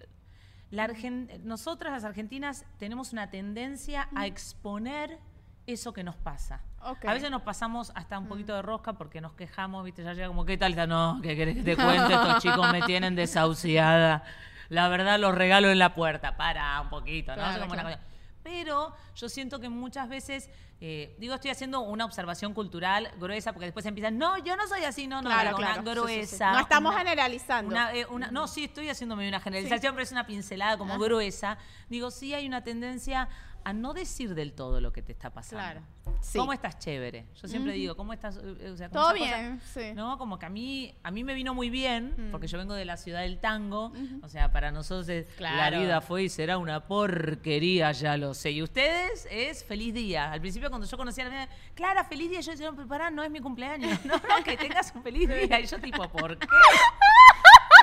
la Argen- nosotras las argentinas tenemos una tendencia a exponer eso que nos pasa. A veces nos pasamos hasta un poquito de rosca porque nos quejamos, ¿viste? Ya llega como, ¿qué tal? No, ¿qué querés que te cuente? Estos chicos me tienen desahuciada. La verdad, los regalo en la puerta. Para un poquito, ¿no? Claro, claro. Pero yo siento que muchas veces, eh, digo, estoy haciendo una observación cultural gruesa porque después empiezan, no, yo no soy así, no, no, Claro, no, claro. una Sí, sí, sí. gruesa. No estamos una- generalizando. una, eh, una- no, sí, estoy haciéndome una generalización, pero es una pincelada como gruesa. Digo, sí hay una tendencia a no decir del todo lo que te está pasando. Claro. Sí. ¿Cómo estás chévere? Yo siempre digo, ¿cómo estás? eh, o sea, como Todo cosa- bien, sí. No, como que a mí, a mí me vino muy bien, Mm. porque yo vengo de la ciudad del tango. O sea, para nosotros es, la vida fue y será una porquería, ya lo sé. Y ustedes es feliz día. Al principio cuando yo conocía a la mía, Clara, feliz día, yo decía, no, pero pará, no es mi cumpleaños. No, no, que tengas un feliz día. Y yo tipo, ¿por qué?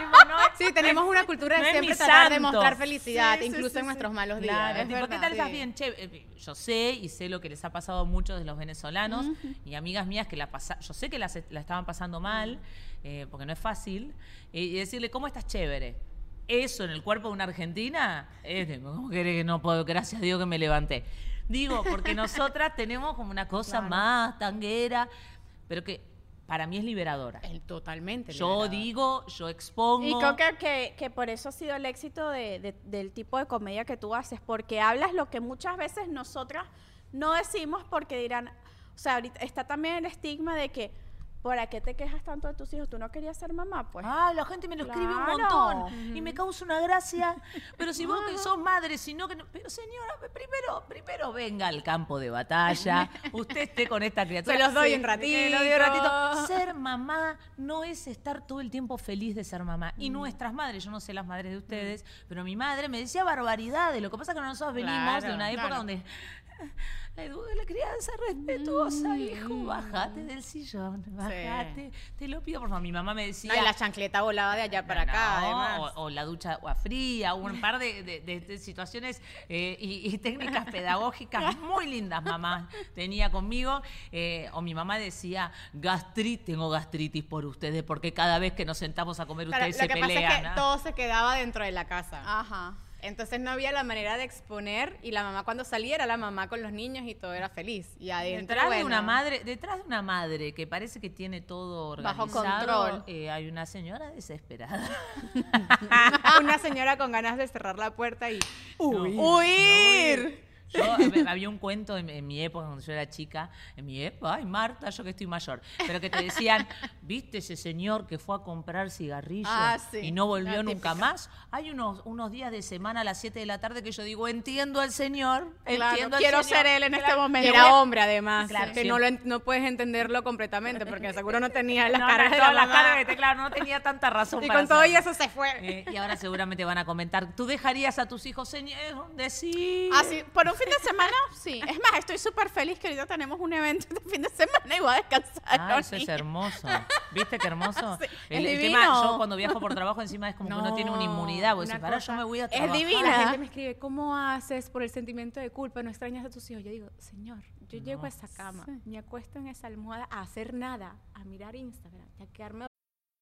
Tipo, no es- Sí, tenemos una cultura de no siempre tratar de santo. mostrar felicidad, Sí, incluso sí, en sí. nuestros malos días. Claro, es tipo, ¿qué verdad. tal estás bien? Che, eh, yo sé y sé lo que les ha pasado a muchos de los venezolanos y amigas mías que la pasa, yo sé que las la estaban pasando mal, eh, porque no es fácil, eh, y decirle, ¿cómo estás chévere? Eso en el cuerpo de una argentina, es de, ¿cómo querés que no puedo? Gracias a Dios que me levanté. Digo, porque nosotras tenemos como una cosa más tanguera, pero que para mí es liberadora. El- totalmente. Yo liberador. digo, yo expongo. Y creo que, que, que por eso ha sido el éxito de- de- del tipo de comedia que tú haces, porque hablas lo que muchas veces nosotras no decimos porque dirán, o sea, ahorita está también el estigma de que, ¿por qué te quejas tanto de tus hijos? ¿Tú no querías ser mamá? Pues Ah, la gente me lo escribe un montón y me causa una gracia. Pero si vos que sos madre, si no que no- Pero señora, primero, primero venga al campo de batalla. Usted esté con esta criatura. Se los doy Sí, un que lo doy un ratito. ratito. Ser mamá no es estar todo el tiempo feliz de ser mamá. Y nuestras madres, yo no sé las madres de ustedes, pero mi madre me decía barbaridades. Lo que pasa es que nosotros venimos de una época claro. donde la, edu- la crianza respetuosa, hijo, bajate del sillón, bajate, te lo pido por favor. Mi mamá me decía... No, y la chancleta volaba de allá para acá, además. O, o la ducha agua fría, un par de, de- de- de situaciones eh, y, y técnicas pedagógicas muy lindas, mamá tenía conmigo. eh, o mi mamá decía, gastritis, tengo gastritis por ustedes, porque cada vez que nos sentamos a comer ustedes lo se que pasa pelean. es que todo se quedaba dentro de la casa. Ajá. Entonces no había la manera de exponer y la mamá cuando saliera, la mamá con los niños y todo era feliz. Y adentro, Detrás de una madre, detrás de una madre que parece que tiene todo Bajo organizado, control. eh, hay una señora desesperada. una señora con ganas de cerrar la puerta y Huir. ¡Huir! Yo, hab- había un cuento en, en mi época, cuando yo era chica, en mi época, ay Marta, yo que estoy mayor, pero que te decían, ¿viste ese señor que fue a comprar cigarrillos Ah, sí, y no volvió nunca más? Hay unos, unos días de semana a las 7 de la tarde que yo digo, entiendo al señor, Claro, entiendo al quiero señor". ser él en este momento. Era hombre además, Claro, que sí. no, lo no puedes entenderlo completamente porque seguro no tenía las No, cargas no, de la las mamá. cargas que te- claro, no tenía tanta razón Y para con todo y eso se fue. Eh, y ahora seguramente van a comentar, ¿tú dejarías a tus hijos señor decir? Ah, sí, por un fin de semana, sí. Es más, estoy súper feliz que ahorita tenemos un evento este fin de semana y voy a descansar. Ah, eso es hermoso. ¿Viste qué hermoso? Sí, el, es el tema, divino. yo cuando viajo por trabajo encima es como que uno tiene una inmunidad. Vos una decís, para, yo me voy a Es trabajar. divina. La gente me escribe, ¿cómo haces por el sentimiento de culpa? ¿No extrañas a tus hijos? Yo digo, señor, yo llego a esa cama, me acuesto en esa almohada a hacer nada, a mirar Instagram, a quedarme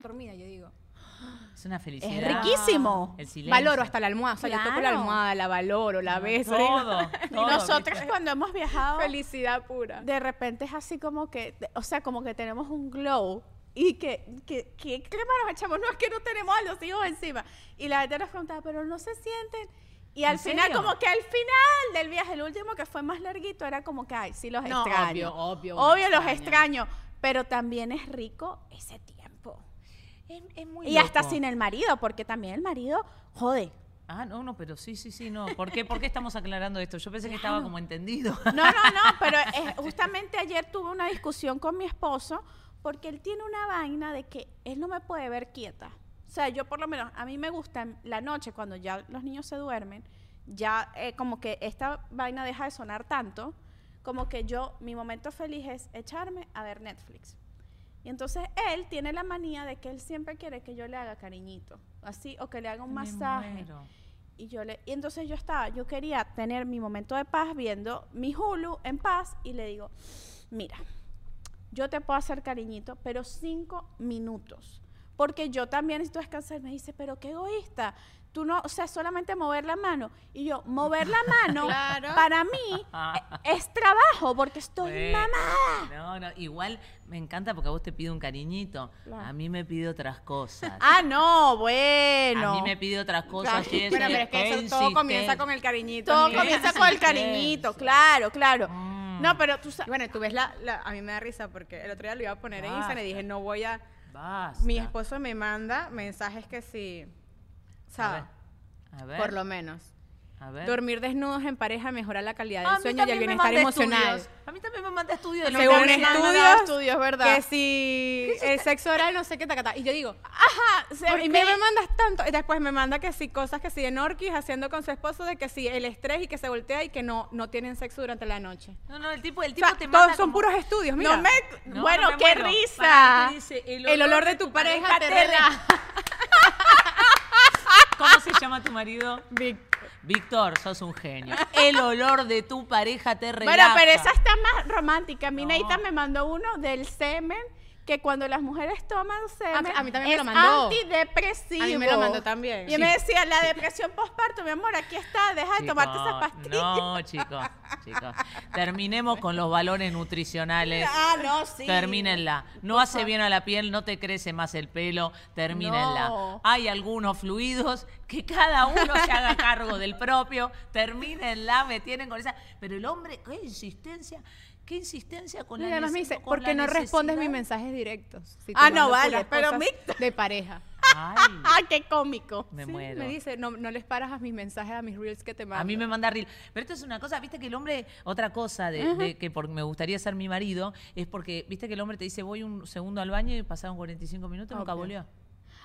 Dormida, yo digo. Es una felicidad. Es riquísimo. El silencio. Valoro hasta la almohada. O sea, yo toco la Claro. almohada, la valoro, la beso. Todo. Y todo, nosotros ¿viste? cuando hemos viajado, Felicidad pura. de repente es así como que, o sea, como que tenemos un glow y que, que, que crema nos echamos, no es que no tenemos a los hijos encima. Y la gente nos preguntaba, pero no se sienten. Y al ¿En final, serio? como que al final del viaje, el último que fue más larguito, era como que, ay, sí los No, extraño. obvio, obvio, Obvio los extraño, pero también es rico ese tiempo. Es, es muy Y hasta loco. sin el marido, porque también el marido jode. Ah, no, no, pero sí, sí, sí, no. ¿Por qué, ¿Por qué estamos aclarando esto? Yo pensé que estaba como entendido. No, no, no, pero es- justamente ayer tuve una discusión con mi esposo porque él tiene una vaina de que él no me puede ver quieta. O sea, yo por lo menos, a mí me gusta la noche cuando ya los niños se duermen, ya eh, como que esta vaina deja de sonar tanto, como que yo, mi momento feliz es echarme a ver Netflix. Y entonces él tiene la manía de que él siempre quiere que yo le haga cariñito, así, o que le haga un Me masaje. muero. Y yo le, y entonces yo estaba, yo quería tener mi momento de paz viendo mi Hulu en paz y le digo, mira, yo te puedo hacer cariñito, pero cinco minutos. Porque yo también necesito descansar. Me dice, pero qué egoísta. Tú no, o sea, solamente mover la mano. Y yo, mover la mano, Claro. para mí es trabajo, porque estoy Bueno, mamada. No, no, igual me encanta porque a vos te pide un cariñito. Claro. A mí me pide otras cosas. Ah, no, bueno. A mí me pide otras cosas. Claro. pero y es que eso todo comienza con el cariñito. Todo comienza con el cariñito, claro, claro. Mm. No, pero tú sabes. Bueno, tú ves la, la- A mí me da risa porque el otro día lo iba a poner en Instagram y dije, no voy a... Basta. Mi esposo me manda mensajes que sí... ¿Sabes? A ver. Por lo menos. a ver. Dormir desnudos en pareja mejora la calidad A del sueño y el bienestar emocional. estudios. A mí también me manda estudios de Según estudios, estudios, ¿verdad? Que si el sexo oral no sé qué tacata. Y yo digo, Ajá, ¿por y qué me- mandas tanto? Y después me manda que sí, cosas que sí en Orquis haciendo con su esposo, de que sí, el estrés y que se voltea y que no, no tienen sexo durante la noche. No, no, el tipo, el O tipo sea, te todos manda son como- puros estudios, mira. No me, No, bueno, no me qué muero. risa. Para, te dice, El olor de tu pareja te relaja. ¿Cómo se llama tu marido? Víctor, sos un genio. El olor de tu pareja te Bueno, relaja. pero esa está más romántica. Mi No. Neita me mandó uno del semen que cuando las mujeres toman semen a mí también me es lo mandó. antidepresivo. A mí me lo mandó también. Y me decía, la depresión postparto, mi amor, aquí está, deja de tomarte esas pastillas. No, chicos, chicos. Terminemos con los valores nutricionales. Ah, no, sí. Termínenla. No hace bien a la piel, no te crece más el pelo. Termínenla. No. Hay algunos fluidos que cada uno se haga cargo del propio. Termínenla, me tienen con esa. Pero el hombre, qué insistencia, qué insistencia con Y la además me dice, con ¿por qué la no respondes mis mensajes directos? Si Ah, no, vale, pero De pareja. Ay, Ay, qué cómico. me Sí, muero. Me dice, no, no les paras a mis mensajes, a mis reels que te mando. A mí me manda reel. Pero esto es una cosa, viste que el hombre, otra cosa de, de que por- me gustaría ser mi marido, es porque, viste que el hombre te dice, voy un segundo al baño y pasaron 45 minutos y nunca Ok. volvió.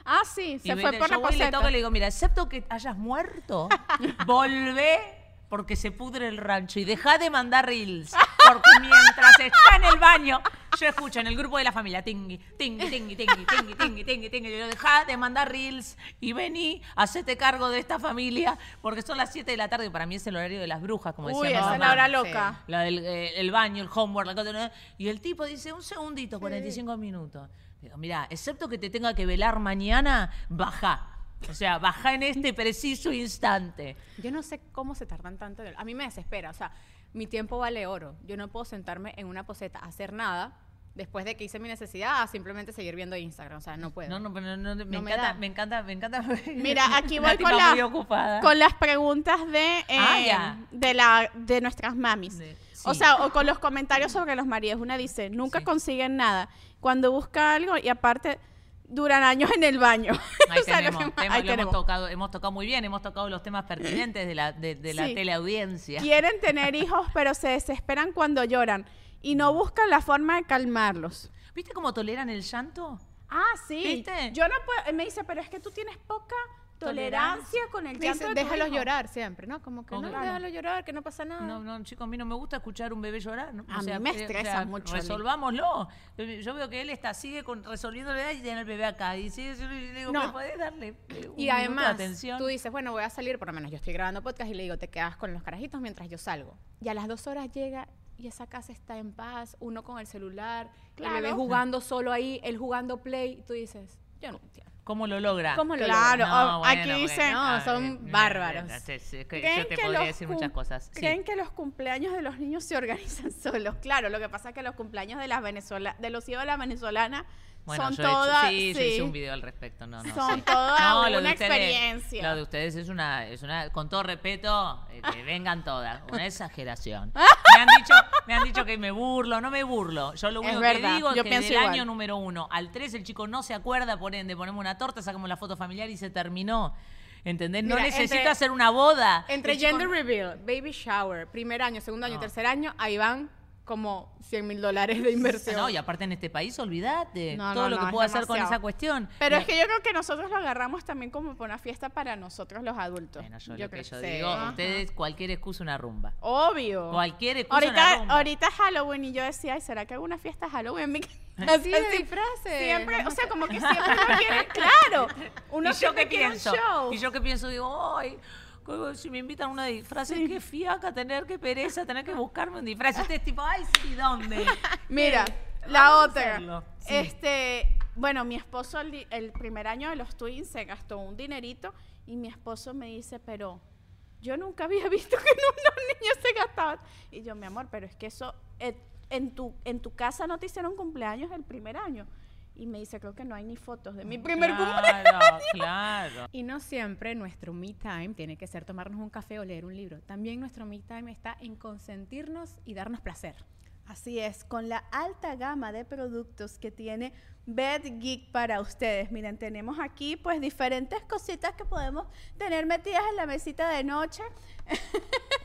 Ah, sí, Y se fue por yo la voy y le toco y le digo, mira, excepto que hayas muerto, volvé porque se pudre el rancho y deja de mandar reels. Porque mientras está en el baño, yo escucho en el grupo de la familia, tingui, tingui, tingui, tingui, tingui, tingui, tingui, tingui. Yo, deja de mandar reels y vení, hacete cargo de esta familia, porque son las 7 de la tarde y para mí es el horario de las brujas, como decía Uy, esa es la hora Sí. loca. La del eh, el baño, el homework, la cosa. Y el tipo dice, un segundito, 45 minutos. Digo, mira, excepto que te tenga que velar mañana, baja. O sea, baja en este preciso instante. Yo no sé cómo se tardan tanto. en el- A mí me desespera. O sea, mi tiempo vale oro. Yo no puedo sentarme en una poseta a hacer nada después de que hice mi necesidad a simplemente seguir viendo Instagram. O sea, no puedo. No, no, pero no, me, No me encanta, da. me encanta, me encanta, Mira, aquí voy con, la- con las preguntas de, eh, Ah, ya. de, la, de nuestras mamis. De- O sí. sea, o con los comentarios sobre los maridos. Una dice, nunca Sí. consiguen nada. Cuando busca algo y aparte duran años en el baño. Ahí O sea, lo tenemos, que- tema- ahí lo hemos tocado, hemos tocado muy bien, hemos tocado los temas pertinentes de la, de, de la Sí. teleaudiencia. Quieren tener hijos, pero se desesperan cuando lloran y no buscan la forma de calmarlos. ¿Viste cómo toleran el llanto? Ah, sí. ¿Viste? Yo no puedo. Me dice, pero es que tú tienes poca tolerancia con el llanto dice, de déjalos hijo". llorar siempre, ¿no? Como que no, déjalo llorar, que no pasa nada. No, no, chicos, a mí no me gusta escuchar un bebé llorar. ¿no? A mí me eh, estresa mucho. Resolvámoslo. Yo veo que él está, sigue con, resolviéndole y tiene el bebé acá. Y sigue, le digo, No. ¿me podés darle un Y de además, atención? tú dices, bueno, voy a salir, por lo menos yo estoy grabando podcast y le digo, te quedas con los carajitos mientras yo salgo. Y a las dos horas llega y esa casa está en paz, uno con el celular, Claro. el bebé jugando solo ahí, él jugando play, y tú dices, yo no entiendo. ¿Cómo lo logra? ¿Cómo lo Claro, logra? No, bueno, aquí dicen- No, son bárbaros. eh, eh, sí, es que ¿Creen Yo te podría los decir muchas cosas. sí. ¿Creen que los cumpleaños de los niños se organizan solos? Claro, lo que pasa es que los cumpleaños de las Venezuela, de los hijos de la venezolana Bueno, son yo he hecho- todas. sí, yo hice un video al respecto. No, no, Son sí. toda No, lo de una ustedes- experiencia. Lo de ustedes es una, es una, con todo respeto, eh, que vengan todas, una exageración. Me han dicho, me han dicho que me burlo, no me burlo. Yo lo Es único que digo es yo que pienso del igual. año número uno al tres el chico no se acuerda, por ende, ponemos una torta, sacamos la foto familiar y se terminó. ¿Entendés? No entre- hacer una boda. Entre gender reveal, baby shower, primer año, segundo año, No. tercer año, ahí van como 100 mil dólares de inversión. No, y aparte en este país, olvídate No, todo no, lo que puedo hacer con esa cuestión. Pero es que yo creo que nosotros lo agarramos también como para una fiesta para nosotros los adultos. Bueno, yo, yo lo que yo digo, Ajá. ustedes, cualquier excusa una rumba. Obvio. Cualquier excusa una Ahorita, rumba. ahorita es Halloween y yo decía, ay, ¿será que hago una fiesta Halloween en mi? Así de disfraces. Siempre, o sea, como que siempre uno quiere, claro. Uno ¿Y yo qué pienso? show. Y yo qué pienso, digo, ay, si me invitan a una disfraz, qué fiaca tener, qué pereza tener que buscarme un disfraz. Y ustedes tipo, ay, sí, ¿dónde? Mira, la otra. Sí. Este, bueno, mi esposo el, el primer año de los twins se gastó un dinerito y mi esposo me dice, pero yo nunca había visto que unos niños se gastaban. Y yo, mi amor, pero es que eso, eh, en, tu, en tu casa no te hicieron cumpleaños el primer año. Y me dice, creo que no hay ni fotos de mi primer cumpleaños. Claro, claro. Y no siempre nuestro me time tiene que ser tomarnos un café o leer un libro. También nuestro me time está en consentirnos y darnos placer. Así es, con la alta gama de productos que tiene Bed Geek para ustedes. Miren, tenemos aquí pues diferentes cositas que podemos tener metidas en la mesita de noche.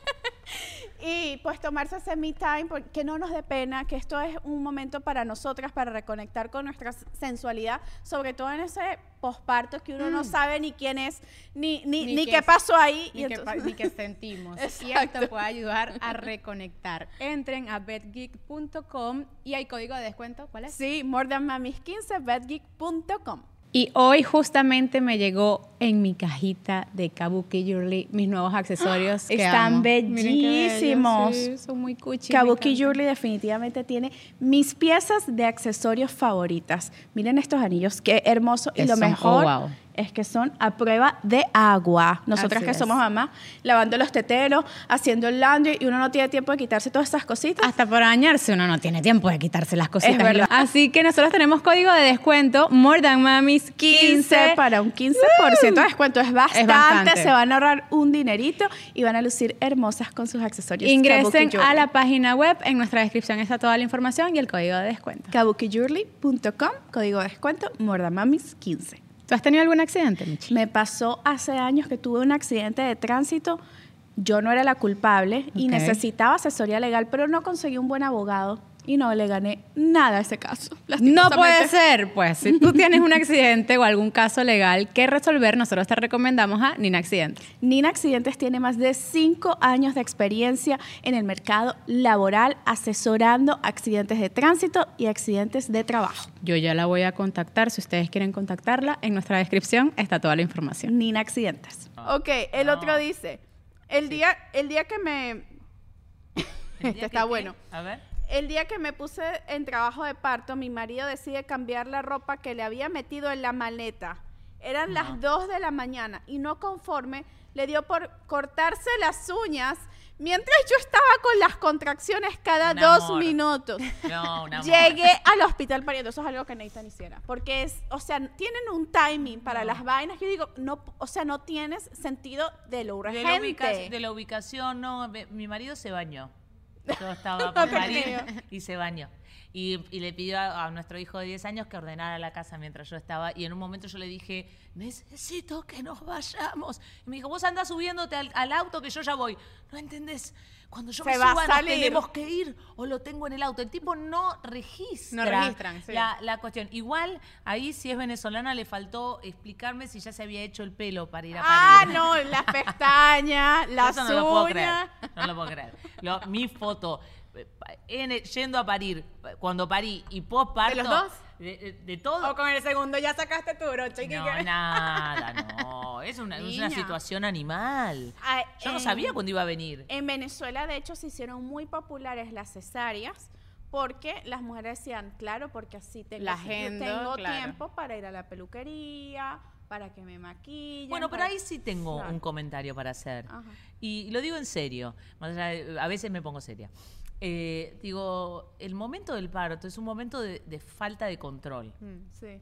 y pues tomarse ese me time, por- que no nos dé pena, que esto es un momento para nosotras, para reconectar con nuestra sensualidad, sobre todo en ese posparto que uno no sabe ni quién es, ni, ni, Ni ni qué qué pasó ahí. Ni, y pa- ni que sentimos. Y esto puede ayudar a reconectar. Entren a betgeek.com y hay código de descuento. ¿Cuál es? Sí, more than mamis 15, bedgeek.com. Y hoy justamente me llegó en mi cajita de Kabuki Jewelry mis nuevos accesorios. que Están amo. Bellísimos. sí, son muy cuchi. Kabuki. Jewelry definitivamente tiene mis piezas de accesorios favoritas. Miren estos anillos, qué hermoso. Y lo son- mejor oh, wow. Es que son a prueba de agua. Nosotras Así que es. somos mamás, lavando los teteros, haciendo el laundry y uno no tiene tiempo de quitarse todas esas cositas. Hasta para bañarse uno no tiene tiempo de quitarse las cositas. Es verdad. Así que nosotros tenemos código de descuento More Than Mamis 15. 15 para un 15% de descuento. Es bastante, bastante. Se van a ahorrar un dinerito y van a lucir hermosas con sus accesorios. Ingresen a la página web, en nuestra descripción está toda la información y el código de descuento. kabukijewelry.com, código de descuento, Mordamamis 15. ¿Tú has tenido algún accidente, Michi? Me pasó hace años que tuve un accidente de tránsito. Yo no era la culpable y necesitaba asesoría legal, pero no conseguí un buen abogado y no le gané nada a ese caso. No puede ser, pues si tú tienes un accidente o algún caso legal que resolver, nosotros te recomendamos a Nina Accidentes. Nina Accidentes tiene más de cinco años de experiencia en el mercado laboral asesorando accidentes de tránsito y accidentes de trabajo. Yo ya la voy a contactar, si ustedes quieren contactarla, en nuestra descripción está toda la información. Nina Accidentes. Ok, el otro dice, el día, el día que me... ¿El este está bueno. A ver. El día que me puse en trabajo de parto, mi marido decide cambiar la ropa que le había metido en la maleta. Eran las 2 de la mañana y no conforme, le dio por cortarse las uñas mientras yo estaba con las contracciones cada Un dos amor. minutos. No, un amor. Llegué al hospital pariendo, eso es algo que Nathan hiciera, porque es, o sea, tienen un timing para las vainas. Yo digo, no, o sea, no tienes sentido de lo De urgente. la, ubica- de la ubicación, no. Mi marido se bañó. Yo estaba por y se bañó. Y, y le pidió a, a nuestro hijo de 10 años que ordenara la casa mientras yo estaba. Y en un momento yo le dije, necesito que nos vayamos. Y me dijo, vos andás subiéndote al, al auto que yo ya voy. No entendés. Cuando yo Se me suba nos tenemos que ir o lo tengo en el auto. El tipo no registra No registran, sí. la, la cuestión. Igual, ahí si es venezolana le faltó explicarme si ya se había hecho el pelo para ir a Ah, parir. no, las pestañas, las Eso no lo puedo creer. No lo puedo creer. Lo- mi foto en el- yendo a parir, cuando parí y post parto. ¿De los dos? De, de- de todo. O con el segundo ya sacaste tu broche. No, Kike. nada, no. Es una, es una Niña. situación animal. Ay, Yo no sabía cuándo iba a venir. En Venezuela, de hecho, se hicieron muy populares las cesáreas porque las mujeres decían, claro, porque así tengo, La agenda, tengo claro. tiempo para ir a la peluquería, para que me maquillen. Bueno, pero para- ahí sí tengo Claro. un comentario para hacer. Ajá. Y lo digo en serio. A veces me pongo seria. Eh, digo, el momento del parto es un momento de, de falta de control. Sí.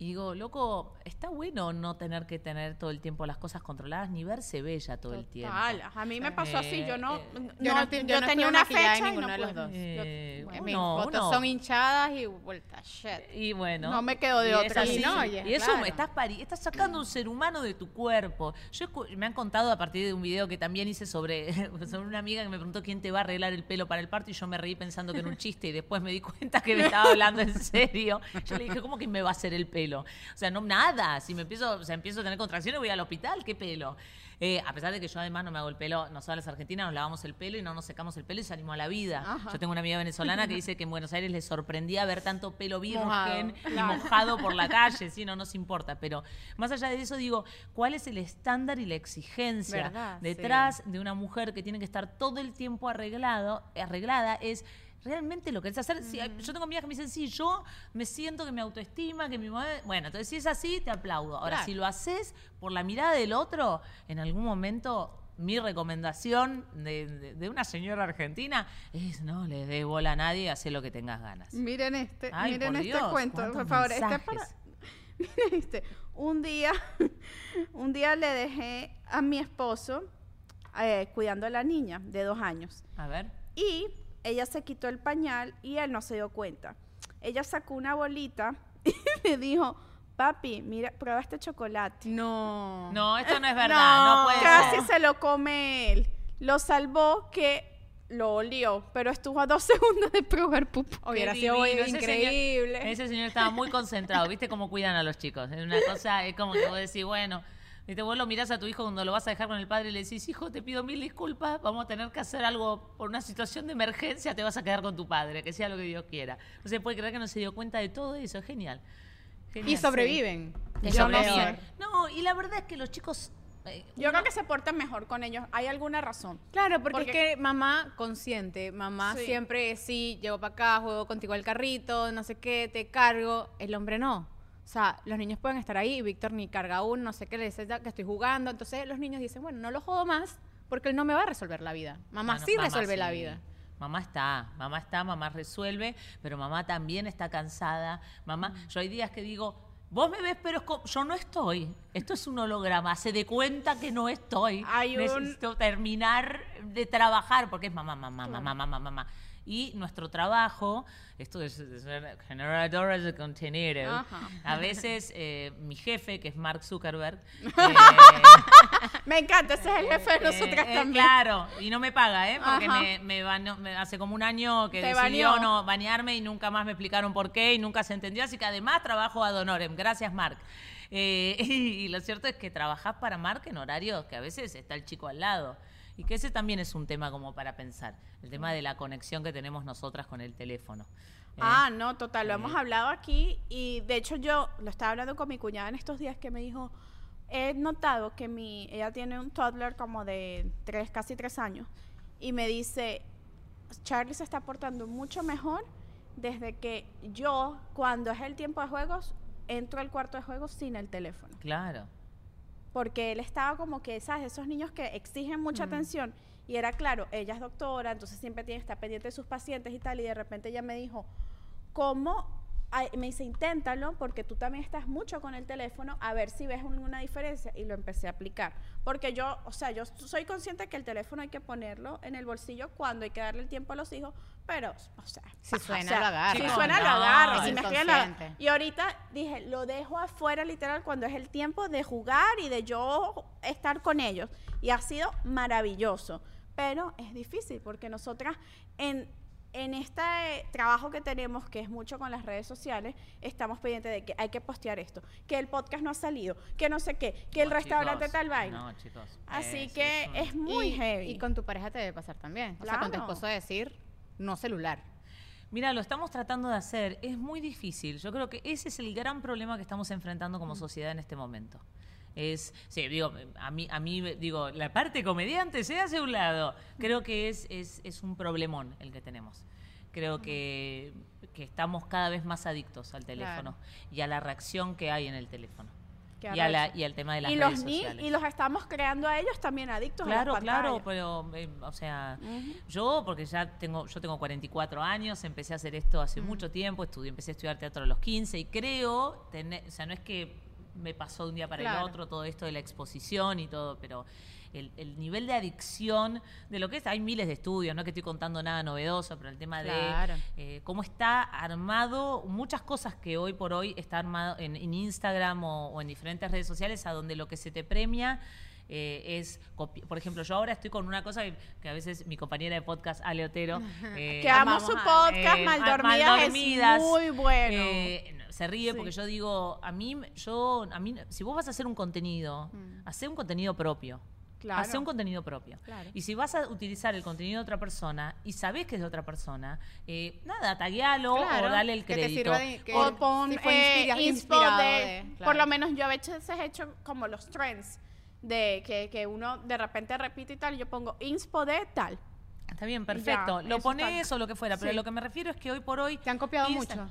Y digo, loco, está bueno no tener que tener todo el tiempo las cosas controladas ni verse bella todo el tiempo. A mí me pasó así, yo no, Eh, no- Yo no, estoy- yo yo no tenía una en fecha y ninguno no de los dos. Eh, En uno- mis fotos uno- son hinchadas y vuelta shit. Y bueno. No me quedo de y otra. es así. Y no, y es y eso claro. estás, pari- estás sacando un ser humano de tu cuerpo. Yo me han contado a partir de un video que también hice sobre, sobre una amiga que me preguntó quién te va a arreglar el pelo para el parto y yo me reí pensando que era un chiste y después me di cuenta que me estaba hablando en serio. Yo le dije, ¿cómo que me va a hacer el pelo? O sea, no nada. Si me empiezo, o sea, empiezo a tener contracciones voy al hospital, ¿qué pelo? Eh, a pesar de que yo además no me hago el pelo, nosotros las argentinas nos lavamos el pelo y no nos secamos el pelo y salimos a la vida. Yo tengo una amiga venezolana que dice que en Buenos Aires le sorprendía ver tanto pelo virgen Mojado. y mojado por la calle, sí, no nos importa. Pero más allá de eso, digo, ¿cuál es el estándar y la exigencia detrás de una mujer que tiene que estar todo el tiempo arreglado, arreglada? Es realmente lo que es hacer. Si hay- yo tengo amigas que me dicen, sí, yo me siento que mi autoestima, que mi mamá. Bueno, entonces si es así, te aplaudo. Ahora, Claro. si lo haces por la mirada del otro, en algún momento. Mi recomendación de, de- de una señora argentina es no le des bola a nadie, haz lo que tengas ganas. Miren este, Ay, miren este Dios, cuento, por favor. Este para, miren este. Un día, un día le dejé a mi esposo eh, cuidando a la niña de dos años. A ver. Y ella se quitó el pañal y él no se dio cuenta. Ella sacó una bolita y le dijo, papi, mira, prueba este chocolate. No. No, esto no es verdad, no, puede Casi ser. se lo come él. Lo salvó que lo olió, pero estuvo a dos segundos de probar pupo. Hubiera sido divino, ese increíble. señor- ese señor estaba muy concentrado, ¿viste cómo cuidan a los chicos? Es una cosa, es como que vos decís, bueno, ¿viste? vos lo mirás a tu hijo cuando lo vas a dejar con el padre y le decís, hijo, te pido mil disculpas, vamos a tener que hacer algo por una situación de emergencia, te vas a quedar con tu padre, que sea lo que Dios quiera. No se puede creer que no se dio cuenta de todo eso, es genial. Genial, Y sobreviven. sí. Sobreviven. No, y la verdad es que los chicos... eh, Yo uno- creo que se portan mejor con ellos. ¿Hay alguna razón? Claro, porque, Porque- es que mamá consciente, mamá Sí. siempre es, sí, llevo para acá, juego contigo al carrito, no sé qué, te cargo. El hombre no. O sea, los niños pueden estar ahí y Víctor ni carga aún, no sé qué le dice ya que estoy jugando. Entonces los niños dicen, bueno, no lo jodo más porque él no me va a resolver la vida. Mamá sí mamá resuelve la vida. Mamá está, mamá está, mamá resuelve, pero mamá también está cansada. Mamá, Mm. yo hay días que digo, vos me ves, pero es yo no estoy. Esto es un holograma, se de cuenta que no estoy. Hay un- Necesito terminar de trabajar, porque es mamá, mamá, mamá, mamá, mamá. Y nuestro trabajo, esto es, es generadores de contenido. Ajá. A veces eh, mi jefe, que es Mark Zuckerberg, eh, Me encanta, ese es el jefe de eh, nosotras eh, también. Claro, y no me paga, ¿eh? Porque me, me baneó- me- hace como un año que Te decidió no banearme y nunca más me explicaron por qué y nunca se entendió. Así que además trabajo ad honorem. Gracias, Mark. Eh, y, lo cierto es que trabajás para Mark en horarios que a veces está el chico al lado. Y que ese también es un tema como para pensar. El tema de la conexión que tenemos nosotras con el teléfono. ¿eh? Ah, no, total, lo hemos hablado aquí y de hecho yo lo estaba hablando con mi cuñada en estos días que me dijo, he notado que mi, ella tiene un toddler como de tres, casi tres años y me dice, Charlie se está portando mucho mejor desde que yo, cuando es el tiempo de juegos, entro al cuarto de juegos sin el teléfono. Claro. Porque él estaba como que, ¿sabes? Esos niños que exigen mucha atención. Y era claro, ella es doctora, entonces siempre tiene que estar pendiente de sus pacientes y tal. Y de repente ella me dijo, ¿cómo? Ay, me dice, inténtalo porque tú también estás mucho con el teléfono, a ver si ves una diferencia. Y lo empecé a aplicar. Porque yo, o sea, yo soy consciente que el teléfono hay que ponerlo en el bolsillo cuando hay que darle el tiempo a los hijos, pero, o sea, Si o suena, sea, lo agarra. Si suena, lo no, agarra. es Si me escriben, lo agarra. Y ahorita dije, lo dejo afuera literal cuando es el tiempo de jugar y de yo estar con ellos. Y ha sido maravilloso. pero es difícil porque nosotras en, en este eh, trabajo que tenemos, que es mucho con las redes sociales, estamos pendientes de que hay que postear esto, que el podcast no ha salido, que no sé qué, que el No, restaurante chicos, tal vaina. No, chicos. Así es- que es un- es muy y, heavy. y con tu pareja te debe pasar también. O sea, con tu Claro. esposo decir, no celular. Mira, lo estamos tratando de hacer. Es muy difícil. Yo creo que ese es el gran problema que estamos enfrentando como sociedad en este momento. Es, sí, digo, a mí, a mí, digo, la parte comediante se hace a un lado. Creo que es, es, es un problemón el que tenemos. Creo que, que estamos cada vez más adictos al teléfono y a la reacción que hay en el teléfono. Y, a la- y al tema de las y redes los ni- sociales. y los estamos creando a ellos también adictos Claro, a las claro, pantallas. pero, eh, o sea, yo, porque ya tengo, yo tengo 44 años, empecé a hacer esto hace mucho tiempo, estudié, empecé a estudiar teatro a los 15 y creo, tener, o sea, no es que me pasó de un día para Claro. el otro todo esto de la exposición y todo, pero el, el nivel de adicción de lo que es, hay miles de estudios, no que estoy contando nada novedoso, pero el tema Claro. de eh, cómo está armado, muchas cosas que hoy por hoy está armado en, en Instagram o, o en diferentes redes sociales, a donde lo que se te premia eh, es, por ejemplo, yo ahora estoy con una cosa que, que a veces mi compañera de podcast, Ale Otero, eh, que amo su a- podcast, eh, Mal Mal Dormidas, Dormidas, es muy bueno. eh, se ríe porque yo digo, a mí, yo, a mí, si vos vas a hacer un contenido, hacé un contenido propio. Claro. Hacé un contenido propio. Claro. Y si vas a utilizar el contenido de otra persona y sabés que es de otra persona, eh, nada, taguealo Claro, o dale el que te crédito. de- o pon si fue eh, inspirado de, de- por lo menos yo a veces he hecho como los trends de que, que uno de repente repite y tal, yo pongo inspo de tal. Está bien, Ya, perfecto. lo pones o lo que fuera, pero lo que me refiero es que hoy por hoy. ¿Te han copiado Insta- mucho?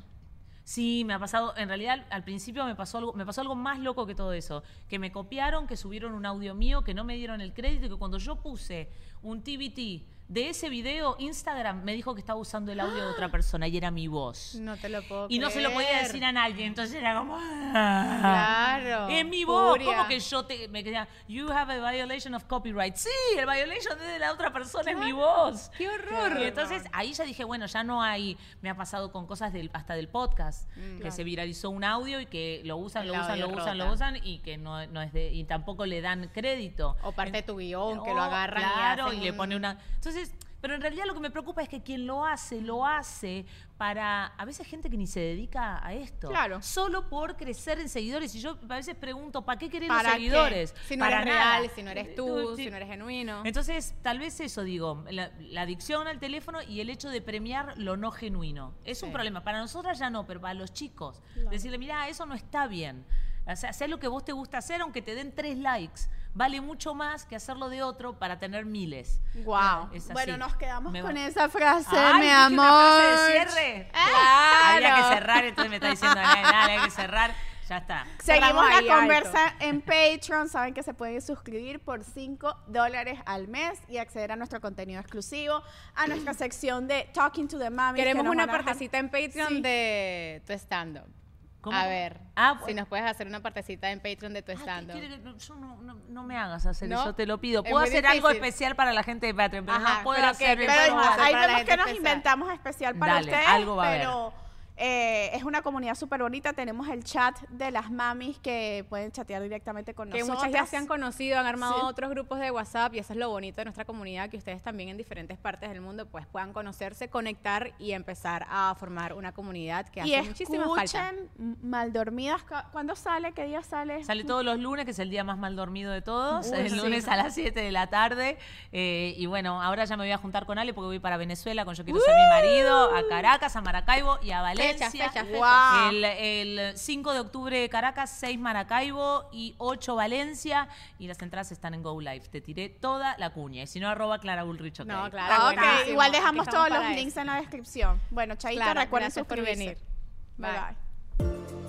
Sí, me ha pasado, en realidad al principio me pasó algo, me pasó algo más loco que todo eso, que me copiaron, que subieron un audio mío, que no me dieron el crédito que cuando yo puse un TBT de ese video, Instagram me dijo que estaba usando el audio de otra persona y era mi voz. No te lo puedo Y no se lo podía decir a nadie, entonces era como... Claro. Es mi voz, furia. como que yo te, me quedaba, you have a violation of copyright. Sí, el violation es de la otra persona, es mi voz. ¡Qué horror! Y entonces ahí ya dije, bueno, ya no hay, me ha pasado con cosas del, hasta del podcast, que se viralizó un audio y que lo usan, El lo usan, lo usan, lo usan y que no, no es de, y tampoco le dan crédito. O parte de tu guion, que lo agarran claro, y, hacen le un- pone una. Entonces, pero en realidad lo que me preocupa es que quien lo hace, lo hace para a veces gente que ni se dedica a esto. Claro. Solo por crecer en seguidores. Y yo a veces pregunto, ¿para qué querés los ¿Para qué? seguidores? Si no para eres nada. real, si no eres tú, si no eres genuino. Entonces, tal vez eso digo, la, la adicción al teléfono y el hecho de premiar lo no genuino. Es un problema. Para nosotras ya no, pero para los chicos. Decirle, mira, eso no está bien. O sea, haz lo que vos te gusta hacer, aunque te den tres likes. Vale mucho más que hacerlo de otro para tener miles. Wow. Es así. Bueno, nos quedamos Me con va- esa frase, Ay, mi amor. una frase de cierre. Había que Claro. cerrar, entonces me está diciendo, "Dale, dale, hay que cerrar. Ya está. Seguimos la ahí alto. conversa en Patreon. Saben que se pueden suscribir por 5 dólares al mes y acceder a nuestro contenido exclusivo, a nuestra sección de Talking to the Mami. Queremos una partecita en Patreon Sí. de tu stand-up. ¿Cómo? A ver, Ah, si bueno. nos puedes hacer una partecita en Patreon de tu Ah, ¿qué stand-up. quiere que- no, yo no, no- no me hagas hacer ¿No? eso, te lo pido. Puedo hacer algo especial para la gente de Patreon, pero Ajá, no puedo pero hacer que-. Pero hacer ahí vemos que nos especial. inventamos especial para Dale, ustedes. algo va a haber. Eh, es una comunidad súper bonita. Tenemos el chat de las mamis que pueden chatear directamente con Que nosotros. muchas ya se han conocido, han armado Sí. otros grupos de WhatsApp y eso es lo bonito de nuestra comunidad, que ustedes también en diferentes partes del mundo pues puedan conocerse, conectar y empezar a formar una comunidad que y hace muchísima falta. escuchen M- mal dormidas. Cu- ¿Cuándo sale? ¿Qué día sale? Sale todos los lunes, que es el día más mal dormido de todos, Uy, el sí. lunes a las 7 de la tarde. Eh, y bueno, ahora ya me voy a juntar con Ale porque voy para Venezuela con Yo Quiero Ser Mi Marido, a Caracas, a Maracaibo y a Valencia. Fecha, fecha. Wow. El, el 5 de octubre Caracas, 6 Maracaibo y 8 Valencia. Y las entradas están en Go Live. Te tiré toda la cuña. Y si no, arroba Clara Bullrich, ok. No, claro. Ah, ok, buenísimo. igual dejamos todos los links eso. en la descripción. Bueno, Chaito, Clara, recuerden gracias por suscribirse. venir. Bye Bye. bye.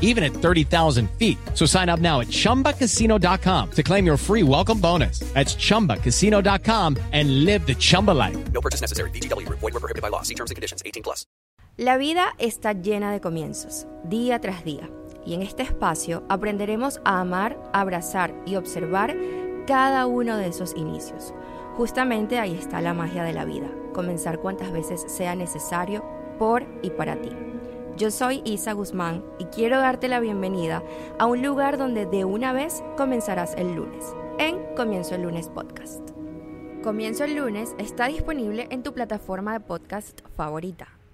even at 30,000 feet. So sign up now at chumbacasino.com to claim your free welcome bonus. That's chumbacasino.com and live the Chumba life. No purchase necessary. VGW, void, were prohibited by law. See terms and conditions 18 plus. La vida está llena de comienzos, día tras día. Y en este espacio aprenderemos a amar, abrazar y observar cada uno de esos inicios. Justamente ahí está la magia de la vida, comenzar cuantas veces sea necesario por y para ti. Yo soy Isa Guzmán y quiero darte la bienvenida a un lugar donde de una vez comenzarás el lunes, en Comienzo el lunes podcast. Comienzo el lunes está disponible en tu plataforma de podcast favorita.